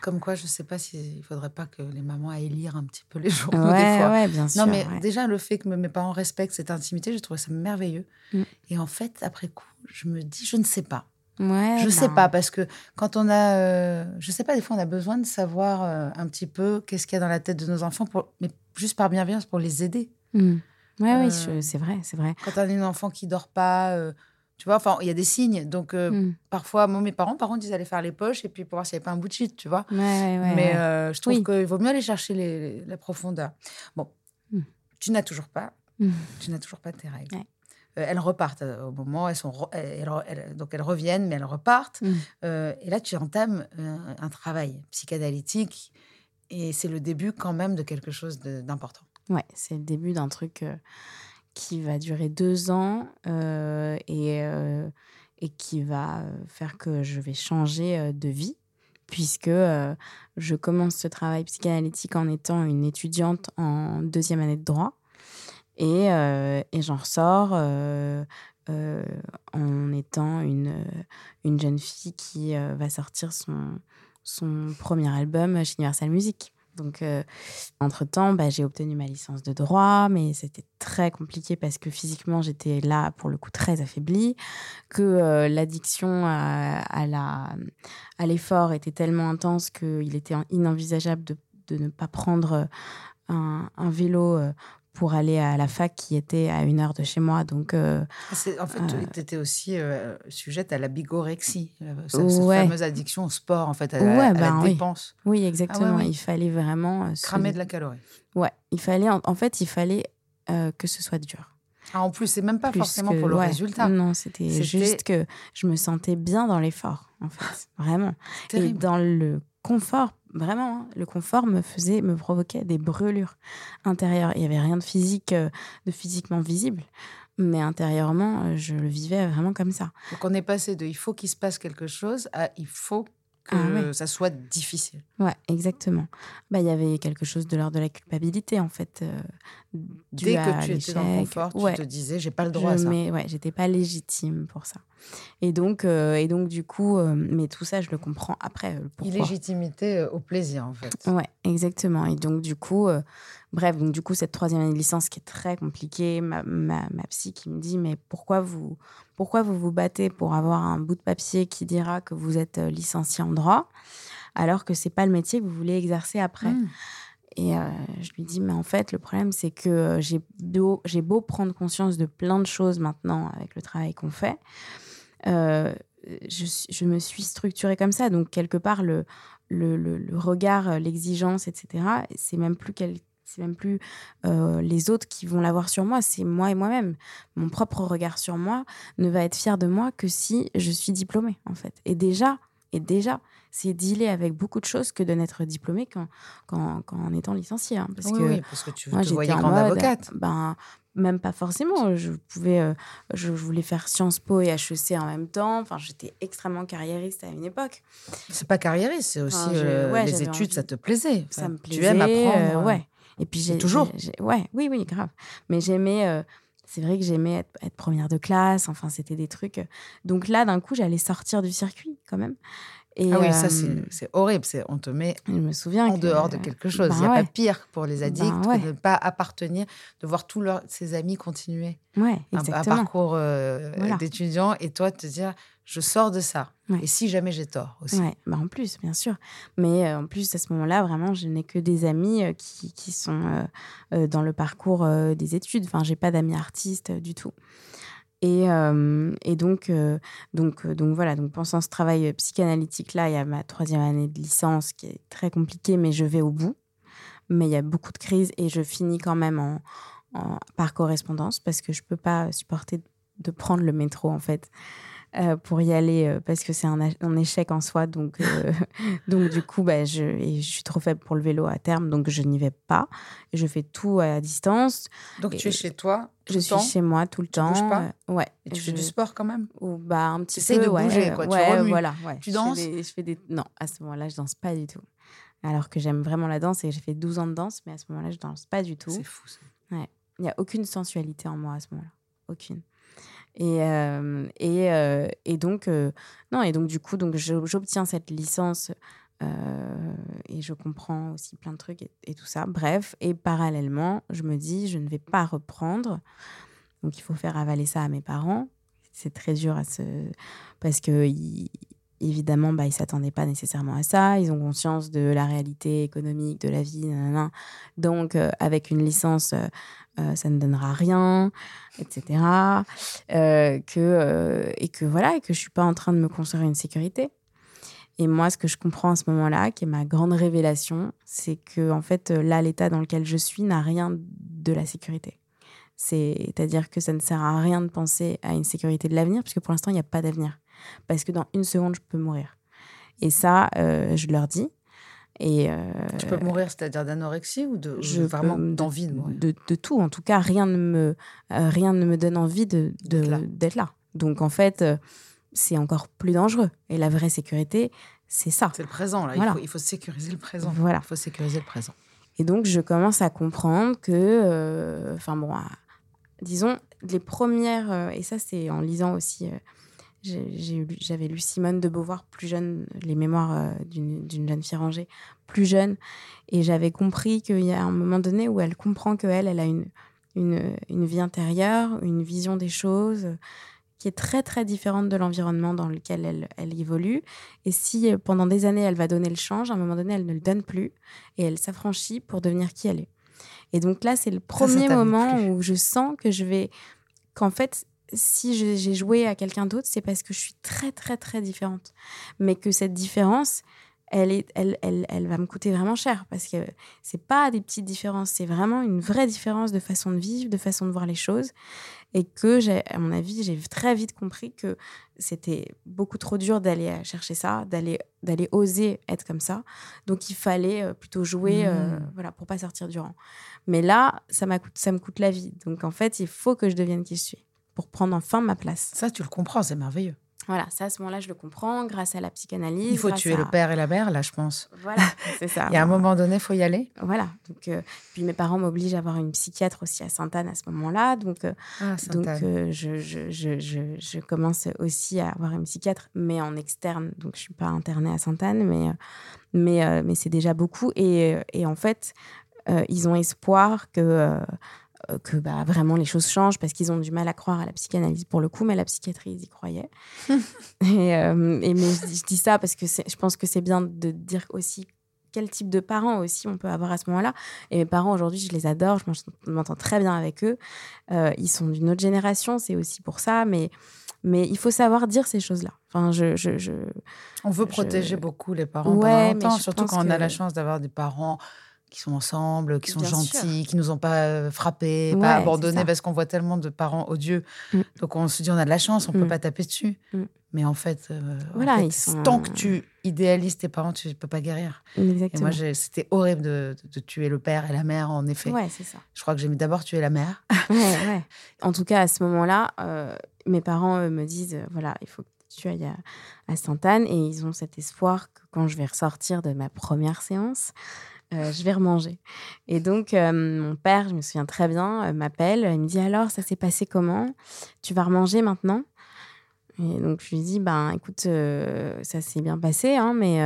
Comme quoi, je sais pas s'il ne faudrait pas que les mamans aillent lire un petit peu les *laughs* journaux des Ouais fois. ouais bien sûr. Non, mais ouais. déjà, le fait que mes parents respectent cette intimité, j'ai trouvé ça merveilleux. Mm. Et en fait, après coup, je me dis, je ne sais pas. Ouais, je sais ben, pas, parce que quand on a. euh, je sais pas, des fois, on a besoin de savoir euh, un petit peu qu'est-ce qu'il y a dans la tête de nos enfants, pour, mais juste par bienveillance pour les aider. hmm. Ouais Euh, oui je- c'est vrai c'est vrai. Quand on a un enfant qui dort pas, euh, tu vois, enfin, il y a des signes. Donc, euh, Hmm. parfois, moi, mes parents, par contre, ils allaient faire les poches et puis pour voir s'il n'y avait pas un bout de shit, tu vois. Ouais ouais ouais. Mais euh, je trouve Oui. qu'il vaut mieux aller chercher les, les- la profondeur. Bon, Mm. tu n'as toujours pas, Hmm. tu n'as toujours pas tes règles. Euh, elles repartent euh, au moment, elles sont, re- elles- elles- donc elles reviennent, mais elles repartent. Mm. Euh, et là, tu entames un travail psychanalytique, et c'est le début quand même de quelque chose d'important. Ouais, c'est le début d'un truc euh, qui va durer deux ans euh, et, et qui va faire que je vais changer de vie, puisque euh, je commence ce travail psychanalytique en étant une étudiante en deuxième année de droit. Et, euh, et j'en ressors euh, euh, en étant une, une jeune fille qui va sortir son, son premier album chez Universal Music. Donc, entre-temps, bah, j'ai obtenu ma licence de droit, mais c'était très compliqué parce que physiquement, j'étais là, pour le coup, très affaiblie, que l'addiction à, à l'effort était tellement intense qu'il était inenvisageable de, de, ne pas prendre un vélo pour aller à la fac qui était à une heure de chez moi. Donc, euh, en fait, euh, tu étais aussi euh, sujette à la bigorexie, cette, fameuse addiction au sport, en fait, à, la, ben dépense. Oui, exactement. Ah il fallait vraiment... Cramer de la calorie. Ouais, il fallait, en, fait, il fallait que ce soit dur. Ah, en plus, c'est même pas forcément pour le résultat. Non, c'était juste que je me sentais bien dans l'effort, en fait, vraiment. Et dans le confort Vraiment, hein, le confort me faisait, me provoquait des brûlures intérieures. Il n'y avait rien de physique, euh, de physiquement visible, mais intérieurement, euh, je le vivais vraiment comme ça. Donc on est passé de il faut qu'il se passe quelque chose à il faut que ah ça soit difficile. Ouais, exactement. Bah, il y avait quelque chose de l'ordre de la culpabilité, en fait. Euh, Dès que tu étais dans le confort, tu te disais, j'ai pas le droit à ça. Mais ouais, j'étais pas légitime pour ça. Et donc, euh, et donc du coup, euh, mais tout ça, je le comprends après. Pourquoi. Illégitimité au plaisir, en fait. Ouais, exactement. Et donc, du coup, bref, donc du coup, cette troisième année de licence qui est très compliquée, ma, ma, ma psy qui me dit, mais pourquoi vous pourquoi vous vous battez pour avoir un bout de papier qui dira que vous êtes euh, licencié en droit alors que c'est pas le métier que vous voulez exercer après? Mmh. Et euh, je lui dis, mais en fait, le problème, c'est que euh, j'ai beau, j'ai beau prendre conscience de plein de choses maintenant avec le travail qu'on fait. je, je, me suis structurée comme ça. Donc, quelque part, le, le, le, regard, l'exigence, etc., c'est même plus quel, c'est même plus euh, les autres qui vont l'avoir sur moi, c'est moi et moi-même. Mon propre regard sur moi ne va être fier de moi que si je suis diplômée, en fait. Et déjà, et déjà, c'est dealer avec beaucoup de choses que de n'être diplômée quand, quand, en étant licenciée. Hein, parce, que oui, parce que tu moi, te voyais grande avocate. Ben, même pas forcément. Je pouvais, euh, je voulais faire Sciences Po et HEC en même temps. Enfin, j'étais extrêmement carriériste à une époque. C'est pas carriériste, c'est aussi euh, les études, ça te plaisait. ça me plaisait. Tu aimes apprendre. ouais. Et puis j'ai toujours. Ouais, oui, oui, grave. Mais j'aimais. Euh, c'est vrai que j'aimais être, être, première de classe. Enfin, c'était des trucs. Euh. Donc là, d'un coup, j'allais sortir du circuit quand même. Et, ah oui, ça, euh, c'est horrible. On te met je me souviens en dehors de quelque chose. Ben Il n'y a pas pire pour les addicts ben que de ne pas appartenir, de voir tous leurs, ses amis continuer ouais, un, un, parcours d'étudiant et toi te dire je sors de ça. Et si jamais j'ai tort aussi. bah en plus, bien sûr. Mais euh, en plus, à ce moment-là, vraiment, je n'ai que des amis euh, qui, qui, sont euh, dans le parcours des études. Enfin, j'ai pas d'amis artistes du tout. Et, et donc, donc, donc voilà, donc pensant ce travail psychanalytique-là, il y a ma troisième année de licence qui est très compliquée, mais je vais au bout. Mais il y a beaucoup de crises et je finis quand même en, en par correspondance parce que je peux pas supporter de prendre le métro, en fait. Euh, pour y aller euh, parce que c'est un, un, échec en soi. Donc, euh, *laughs* donc du coup, bah, je, et je suis trop faible pour le vélo à terme, donc je n'y vais pas. Je fais tout à distance. Donc tu es chez toi Je suis chez moi tout le tu temps. pas ouais. Et tu fais du sport quand même Ou bah un petit peu. de bouger, quoi. tu voilà. Tu danses je fais, des, Non, à ce moment-là, je danse pas du tout. Alors que j'aime vraiment la danse et j'ai fait 12 ans de danse, mais à ce moment-là, je danse pas du tout. C'est fou ça. Ouais. Il n'y a aucune sensualité en moi à ce moment-là. Aucune. Et, euh, et, euh, et, donc, euh, non, et donc, du coup, donc, j'obtiens cette licence et je comprends aussi plein de trucs et, tout ça. Bref, et parallèlement, je me dis, je ne vais pas reprendre. Donc, il faut faire avaler ça à mes parents. C'est très dur à se... parce que évidemment, bah, ils ne s'attendaient pas nécessairement à ça. Ils ont conscience de la réalité économique, de la vie. Donc, avec une licence, euh, ça ne donnera rien, etc. Euh, que, euh, et que voilà, et que je suis pas en train de me construire une sécurité. Et moi, ce que je comprends à ce moment-là, qui est ma grande révélation, c'est que en fait, là, l'état dans lequel je suis n'a rien de la sécurité. C'est-à-dire que ça ne sert à rien de penser à une sécurité de l'avenir, puisque pour l'instant, il n'y a pas d'avenir. Parce que dans une seconde, je peux mourir. Et ça, je leur dis. Et, euh, tu peux mourir, c'est-à-dire d'anorexie ou de vraiment d'envie de mourir de, tout. En tout cas, rien ne me, euh, rien ne me donne envie de, d'être là. Donc en fait, euh, c'est encore plus dangereux. Et la vraie sécurité, c'est ça. C'est le présent, là. Il, faut, il, faut, sécuriser le présent. Voilà. Il faut sécuriser le présent. Et donc, je commence à comprendre que, enfin bon, disons, les premières, et ça c'est en lisant aussi j'avais lu Simone de Beauvoir plus jeune, les mémoires euh, d'une jeune fille rangée plus jeune, et j'avais compris qu'il y a un moment donné où elle comprend qu'elle, elle a une, une, une, vie intérieure, une vision des choses qui est très très différente de l'environnement dans lequel elle, elle, évolue. Et si euh, pendant des années elle va donner le change, à un moment donné elle ne le donne plus et elle s'affranchit pour devenir qui elle est. Et donc là c'est le premier moment où je sens que je vais, qu'en fait si j'ai joué à quelqu'un d'autre, c'est parce que je suis très, très, très différente. Mais que cette différence, elle, est, elle, elle, elle va me coûter vraiment cher parce que c'est pas des petites différences, c'est vraiment une vraie différence de façon de vivre, de façon de voir les choses. Et que, à mon avis, j'ai très vite compris que c'était beaucoup trop dur d'aller chercher ça, d'aller d'aller oser être comme ça. Donc il fallait euh, plutôt jouer, euh, mmh. voilà, pour pas sortir du rang. Mais là, ça, ça me coûte la vie. Donc en fait, il faut que je devienne qui je suis pour prendre enfin ma place. Ça, tu le comprends, c'est merveilleux. Voilà, ça, à ce moment-là, je le comprends grâce à la psychanalyse. Il faut tuer le père et la mère, là, je pense. Voilà, *laughs* c'est ça. Il y a un moment donné, il faut y aller. Voilà. Donc, euh, puis mes parents m'obligent à avoir une psychiatre aussi à Sainte-Anne à ce moment-là. Donc, euh, ah, donc euh, je, je, je, je, commence aussi à avoir une psychiatre, mais en externe. Donc, je ne suis pas internée à Sainte-Anne, mais, mais, mais c'est déjà beaucoup. Et, et en fait, ils ont espoir que euh, que bah, vraiment les choses changent parce qu'ils ont du mal à croire à la psychanalyse pour le coup, mais la psychiatrie, ils y croyaient. *laughs* et, euh, mais je, dis ça parce que je pense que c'est bien de dire aussi quel type de parents aussi on peut avoir à ce moment-là. Et mes parents aujourd'hui, je les adore, je m'entends très bien avec eux. Euh, ils sont d'une autre génération, c'est aussi pour ça, mais mais il faut savoir dire ces choses-là. Enfin, je, je, on veut protéger beaucoup les parents ouais, pendant longtemps, surtout quand on a la chance d'avoir des parents qui sont ensemble, qui sont gentils, qui nous ont pas euh, frappés, pas abandonnés, parce qu'on voit tellement de parents odieux. Mm. Donc on se dit, on a de la chance, on ne peut mm. pas taper dessus. Mm. Mais en fait, euh, voilà, tant que tu idéalises tes parents, tu ne peux pas guérir. Exactement. Et moi, c'était horrible de, tuer le père et la mère, en effet. Ouais, c'est ça. Je crois que j'ai d'abord tuer la mère. *laughs* ouais, En tout cas, à ce moment-là, euh, mes parents me disent, voilà, il faut que tu ailles à, à Sainte-Anne. Et ils ont cet espoir que quand je vais ressortir de ma première séance, euh, je vais remanger. Et donc, euh, mon père, je me souviens très bien, euh, m'appelle. Il me dit Alors, ça s'est passé comment? Tu vas remanger maintenant? Et donc, je lui dis Ben, écoute, ça s'est bien passé, hein, mais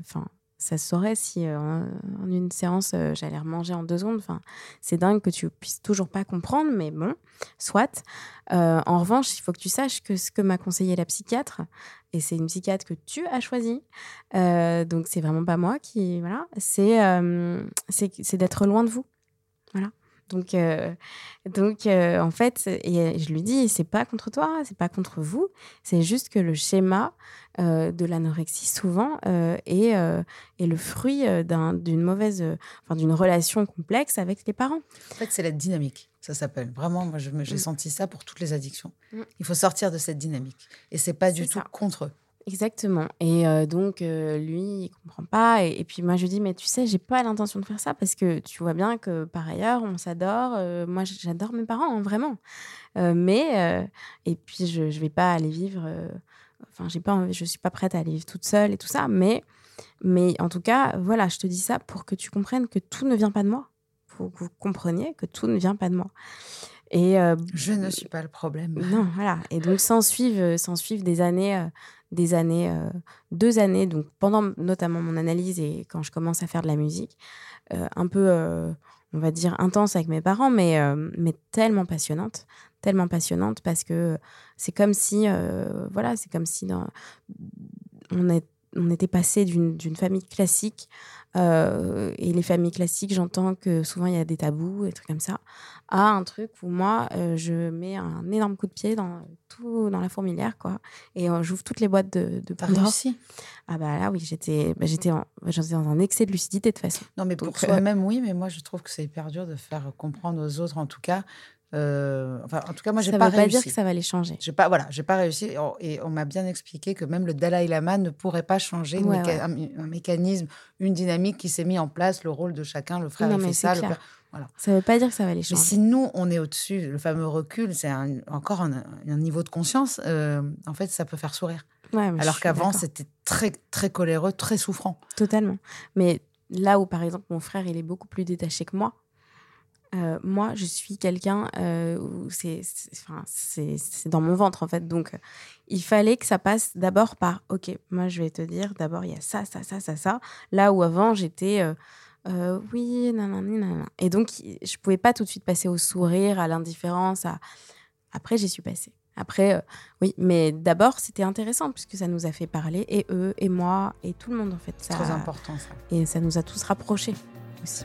enfin, ça se saurait si en une séance, j'allais remanger en deux secondes. Enfin, c'est dingue que tu puisses toujours pas comprendre, mais bon, soit. en revanche, il faut que tu saches que ce que m'a conseillé la psychiatre, et c'est une psychiatre que tu as choisie. Euh, donc, c'est vraiment pas moi qui. Voilà. C'est euh, c'est d'être loin de vous. Voilà. Donc, euh, donc en fait, et je lui dis, c'est pas contre toi, c'est pas contre vous, c'est juste que le schéma de l'anorexie, souvent, est, est, le fruit d'une mauvaise, enfin, d'une relation complexe avec les parents. En fait, c'est la dynamique ça s'appelle. Vraiment, moi, j'ai mm. senti ça pour toutes les addictions. Mm. Il faut sortir de cette dynamique. Et c'est pas du tout contre eux. Exactement. Et euh, donc, euh, lui, il comprend pas. Et, puis, moi, je lui dis, mais tu sais, j'ai pas l'intention de faire ça parce que tu vois bien que, par ailleurs, on s'adore. Euh, moi, j'adore mes parents, hein, vraiment. mais, et puis, je, ne vais pas aller vivre. Enfin, j'ai pas, je suis pas prête à aller vivre toute seule et tout ça. Mais, mais en tout cas, voilà, je te dis ça pour que tu comprennes que tout ne vient pas de moi que vous compreniez que tout ne vient pas de moi. Et euh, je ne suis pas le problème. Non, voilà. Et donc s'en suivent, suivent des années, des années, deux années. Donc pendant notamment mon analyse et quand je commence à faire de la musique, un peu, on va dire intense avec mes parents, mais mais tellement passionnante, tellement passionnante parce que c'est comme si, voilà, c'est comme si dans, on est on était passé d'une famille classique, euh, et les familles classiques, j'entends que souvent il y a des tabous, et trucs comme ça, à un truc où moi, euh, je mets un énorme coup de pied dans tout, dans la fourmilière, quoi, et euh, j'ouvre toutes les boîtes de, de réussi. Ah bah là, oui, j'étais bah, j'étais dans un excès de lucidité de toute façon. Non, mais pour soi-même, oui, mais moi, je trouve que c'est hyper dur de faire comprendre aux autres, en tout cas, euh, enfin, en tout cas, moi, j'ai pas réussi. Ça veut pas dire que ça va les changer. J'ai pas, voilà, j'ai pas réussi. Et on m'a bien expliqué que même le Dalai Lama ne pourrait pas changer Un, mécanisme, une dynamique qui s'est mis en place, le rôle de chacun, le frère fait ça, le père. Voilà. Ça veut pas dire que ça va les changer. Mais si nous, on est au-dessus, le fameux recul, c'est encore un, niveau de conscience. Euh, en fait, ça peut faire sourire. Alors qu'avant, c'était très, très coléreux, très souffrant. Totalement. Mais là où, par exemple, mon frère, il est beaucoup plus détaché que moi, euh, moi, je suis quelqu'un euh, où c'est dans mon ventre, en fait. Donc, il fallait que ça passe d'abord par, OK, moi, je vais te dire, d'abord, il y a ça, ça, ça, ça, ça. Là où avant, j'étais, euh, oui, nanana, nanana. Et donc, je pouvais pas tout de suite passer au sourire, à l'indifférence. À... Après, j'y suis passée. Après, oui, mais d'abord, c'était intéressant puisque ça nous a fait parler, et eux, et moi, et tout le monde, en fait. C'est très important, ça. Et ça nous a tous rapprochés aussi.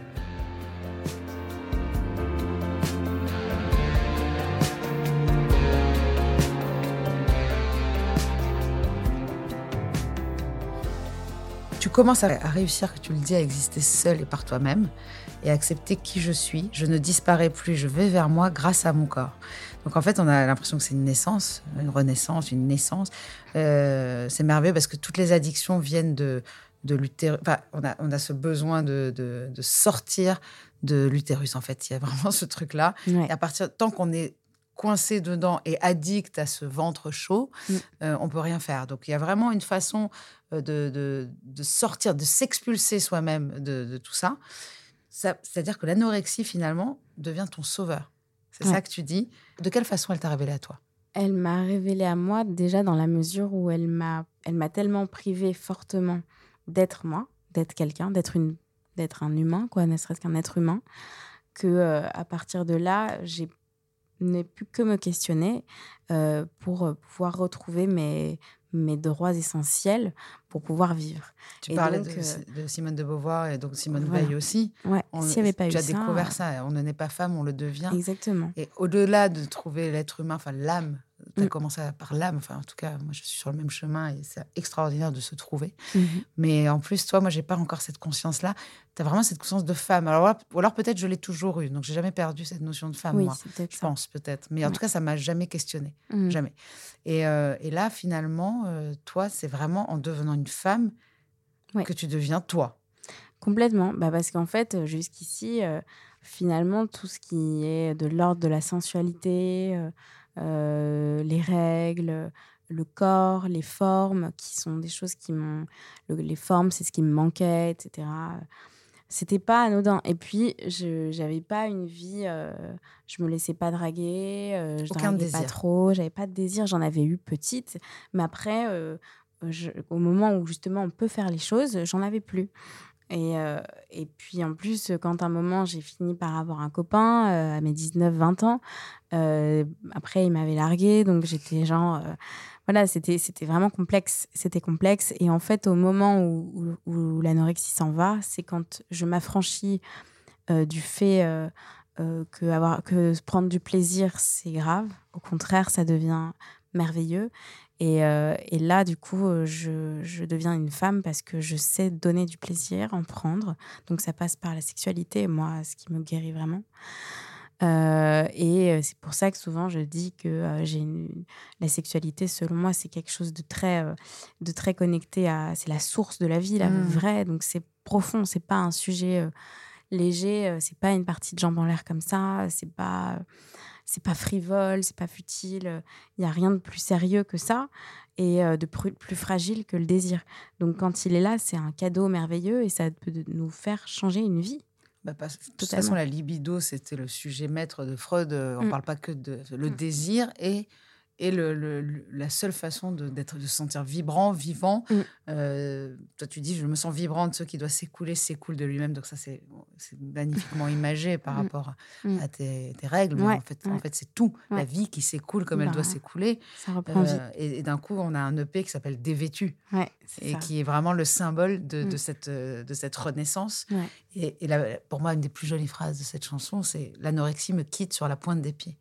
Tu commences à, réussir, que tu le dis, à exister seul et par toi-même et à accepter qui je suis. Je ne disparais plus, je vais vers moi grâce à mon corps. Donc en fait, on a l'impression que c'est une naissance, une renaissance, une naissance. Euh, c'est merveilleux parce que toutes les addictions viennent de, de l'utérus. Enfin, on a, on a ce besoin de, de, sortir de l'utérus, en fait. Il y a vraiment ce truc-là. Et à partir, tant qu'on est coincé dedans et addict à ce ventre chaud, mm. euh, on peut rien faire. Donc il y a vraiment une façon euh, de, de, sortir, de s'expulser soi-même de, tout ça. ça C'est-à-dire que l'anorexie, finalement, devient ton sauveur. C'est ça que tu dis. De quelle façon elle t'a révélé à toi? Elle m'a révélé à moi déjà dans la mesure où elle m'a, elle m'a tellement privé fortement d'être moi, d'être quelqu'un, d'être une, d'être un humain, quoi, ne serait-ce qu'un être humain, que euh, à partir de là, j'ai n'ai plus que me questionner euh, pour euh, pouvoir retrouver mes, mes droits essentiels pour pouvoir vivre. Tu parlais euh, de, Simone de Beauvoir et donc Simone Veil aussi. Ouais, s'il avait pas tu eu as découvert ça. On ne naît pas femme, on le devient. Exactement. Et au-delà de trouver l'être humain, enfin l'âme tu as mm. commencé par l'âme. Enfin, en tout cas, moi, je suis sur le même chemin et c'est extraordinaire de se trouver. Mm-hmm. Mais en plus, toi, moi, j'ai pas encore cette conscience-là. Tu as vraiment cette conscience de femme. Alors, ou alors peut-être je l'ai toujours eu. Donc, j'ai jamais perdu cette notion de femme, moi. Je pense, peut-être. Mais en tout cas, ça m'a jamais questionné. Mm. Jamais. Et, euh, et, là, finalement, euh, toi, c'est vraiment en devenant une femme que tu deviens toi. Complètement. Bah, parce qu'en fait, jusqu'ici, euh, finalement, tout ce qui est de l'ordre de la sensualité, les règles, le corps, les formes, qui sont des choses qui m'ont. Les formes, c'est ce qui me manquait, etc. C'était pas anodin. Et puis, je n'avais pas une vie. Euh, je me laissais pas draguer. Euh, je Aucun désir. pas trop. J'avais pas de désir. J'en avais eu petite. Mais après, au moment où justement on peut faire les choses, j'en avais plus. Et, euh, et puis en plus, quand à un moment j'ai fini par avoir un copain euh, à mes 19-20 ans, euh, après il m'avait largué, donc j'étais genre. voilà, c'était, c'était vraiment complexe. C'était complexe. Et en fait, au moment où, où, l'anorexie s'en va, c'est quand je m'affranchis du fait que, avoir, que prendre du plaisir, c'est grave. Au contraire, ça devient merveilleux. Euh, et, là, du coup, euh, je, deviens une femme parce que je sais donner du plaisir, en prendre. Donc ça passe par la sexualité, moi, ce qui me guérit vraiment. Euh, et c'est pour ça que souvent je dis que j'ai la sexualité, selon moi, c'est quelque chose de très, de très connecté à. C'est la source de la vie, la mmh. vraie. Donc c'est profond, c'est pas un sujet léger, c'est pas une partie de jambes en l'air comme ça, c'est pas c'est pas frivole, c'est pas futile. Il y a rien de plus sérieux que ça et euh, de plus, fragile que le désir. Donc quand il est là, c'est un cadeau merveilleux et ça peut nous faire changer une vie. Bah, de toute façon, la libido, c'était le sujet maître de Freud. On ne mm. parle pas que de le mm. désir et et le, la seule façon de, d'être, de se sentir vibrant, vivant. Mm. Euh, toi, tu dis, je me sens vibrante, ce qui doit s'écouler s'écoule de lui-même. Donc ça, c'est, c'est magnifiquement imagé par mm. rapport mm. à, tes, règles. Mais en fait, en fait, c'est tout. La vie qui s'écoule comme elle doit bah, s'écouler. Ça reprend euh, Et, d'un coup, on a un EP qui s'appelle Dévêtu. et qui est vraiment le symbole de, de cette, de cette renaissance. Et, et pour moi, une des plus jolies phrases de cette chanson, c'est « L'anorexie me quitte sur la pointe des pieds ».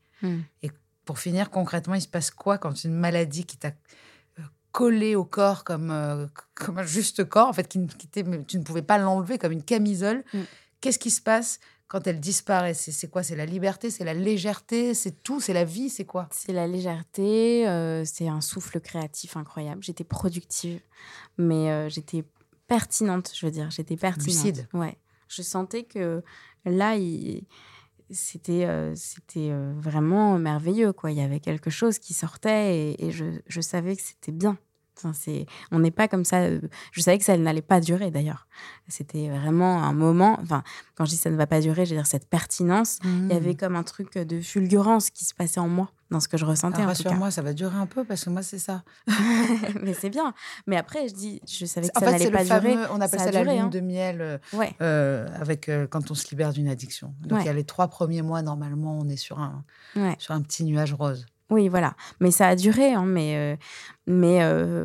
Et pour finir, concrètement, il se passe quoi quand une maladie qui t'a euh, collé au corps comme, euh, comme un juste corps, en fait, qui, tu ne pouvais pas l'enlever comme une camisole? Mm. Qu'est-ce qui se passe quand elle disparaît? C'est quoi? C'est la liberté? C'est la légèreté? C'est tout? C'est la vie? C'est quoi? C'est la légèreté, euh, c'est un souffle créatif incroyable. J'étais productive, mais j'étais pertinente, je veux dire. J'étais pertinente. Lucide. Ouais. Je sentais que là, il c'était euh, c'était euh, vraiment merveilleux quoi il y avait quelque chose qui sortait et, je, je, savais que c'était bien Enfin, c'est, on n'est pas comme ça. euh, Je savais que ça n'allait pas durer d'ailleurs. C'était vraiment un moment. Enfin, quand je dis ça ne va pas durer, je veux dire cette pertinence. Il y avait comme un truc de fulgurance qui se passait en moi, dans ce que je ressentais Alors, en tout cas. Rassure-moi, ça va durer un peu parce que moi, c'est ça. *laughs* Mais c'est bien. Mais après, je dis, je savais que En ça n'allait pas le fameux, durer. on appelle Ça ça, la duré, lune hein. de miel euh, Ouais. euh, avec euh, quand on se libère d'une addiction. Donc Ouais. il y a les trois premiers mois normalement, on est sur un Ouais. sur un petit nuage rose. Oui, voilà. Mais ça a duré, hein, mais, mais,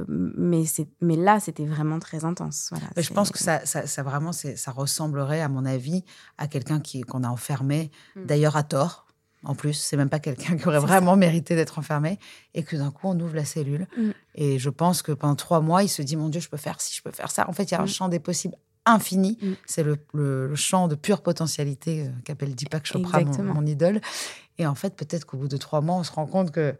mais, c'est, mais là, c'était vraiment très intense. Voilà, Mais je pense que ça, ça, ça vraiment, ça ressemblerait, à mon avis, à quelqu'un qui, qu'on a enfermé, Mm. d'ailleurs à tort. En plus, c'est même pas quelqu'un qui aurait vraiment mérité d'être enfermé, et que d'un coup, on ouvre la cellule. Mm. Et je pense que pendant trois mois, il se dit, mon Dieu, je peux faire ci, je peux faire ça. En fait, il y a un Mm. champ des possibles infini. Mm. C'est le, le- le champ de pure potentialité euh, qu'appelle Deepak Chopra, mon, idole. Et en fait, peut-être qu'au bout de trois mois, on se rend compte que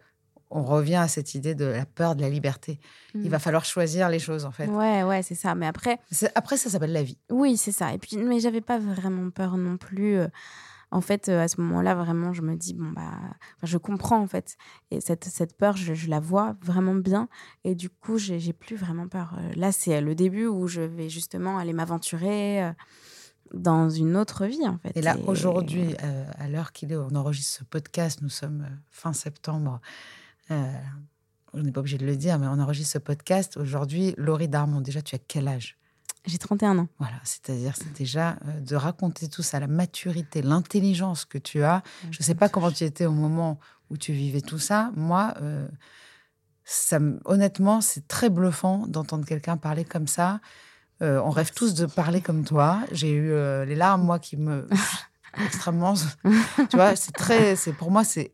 on revient à cette idée de la peur de la liberté. Il va falloir choisir les choses, en fait. Ouais, ouais, c'est ça. Mais après, Après, ça s'appelle la vie. Oui, c'est ça. Et puis, mais j'avais pas vraiment peur non plus. Euh. En fait, euh, à ce moment-là, vraiment, je me dis, bon, bah, je comprends, en fait. Et cette, cette peur, je, je la vois vraiment bien. Et du coup, j'ai plus vraiment peur. Euh, Là, c'est le début où je vais justement aller m'aventurer euh, dans une autre vie, en fait. Et là, aujourd'hui, euh, à l'heure qu'il est, on enregistre ce podcast, nous sommes euh, fin septembre. Euh, on n'est pas obligé de le dire, mais on enregistre ce podcast. Aujourd'hui, Laurie Darmon, déjà, tu as quel âge? J'ai 31 ans. Voilà, c'est-à-dire, c'est déjà euh, de raconter tout ça, la maturité, l'intelligence que tu as. Je ne sais pas comment tu étais au moment où tu vivais tout ça. Moi, euh, ça, me- honnêtement, c'est très bluffant d'entendre quelqu'un parler comme ça. Euh, on rêve tous de parler comme toi. J'ai eu les larmes, moi, qui me *laughs* extrêmement. tu vois, c'est très, c'est pour moi, c'est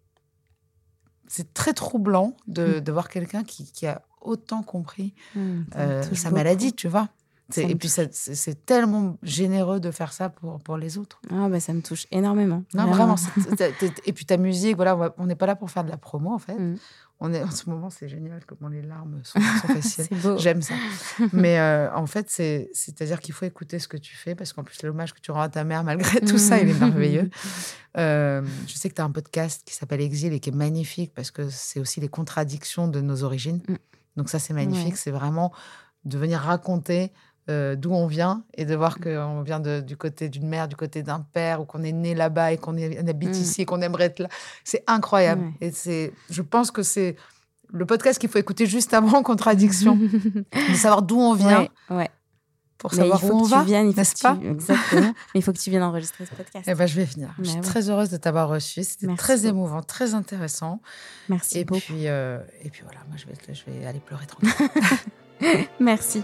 c'est très troublant de, de voir quelqu'un qui, qui a autant compris Mmh, euh, sa beaucoup. maladie, tu vois. Me Et puis, c'est tellement généreux de faire ça pour, pour les autres. Ah, bah, ça me touche énormément. Non, vraiment. *laughs* Et puis ta musique, voilà, on n'est pas là pour faire de la promo, en fait. Mm. On est, en ce moment, c'est génial comment les larmes sont, sont *laughs* faciles. C'est beau. J'aime ça. *laughs* Mais euh, en fait, c'est- c'est-à-dire qu'il faut écouter ce que tu fais, parce qu'en plus, l'hommage que tu rends à ta mère, malgré tout ça, il est merveilleux. Euh, je sais que tu as un podcast qui s'appelle Exil et qui est magnifique, parce que c'est aussi les contradictions de nos origines. Mm. Donc ça, c'est magnifique. Ouais. C'est vraiment de venir raconter euh, d'où on vient et de voir qu'on vient de- du côté d'une mère, du côté d'un père, ou qu'on est né là-bas et qu'on on habite Mm. ici et qu'on aimerait être là. C'est incroyable. Et c'est, je pense que c'est le podcast qu'il faut écouter juste avant *laughs* Contradiction, de savoir d'où on vient Ouais, ouais. pour Mais savoir il faut où on que va, tu viennes, il faut n'est-ce que pas? Tu... Exactement. *laughs* Mais il faut que tu viennes enregistrer ce podcast. Eh ben, je vais venir. je Bah suis ouais. très heureuse de t'avoir reçu. C'était Merci très beaucoup. émouvant, très intéressant. Merci Et beaucoup. puis, euh, et puis voilà, moi je vais, je vais aller pleurer tranquille. *laughs* Merci.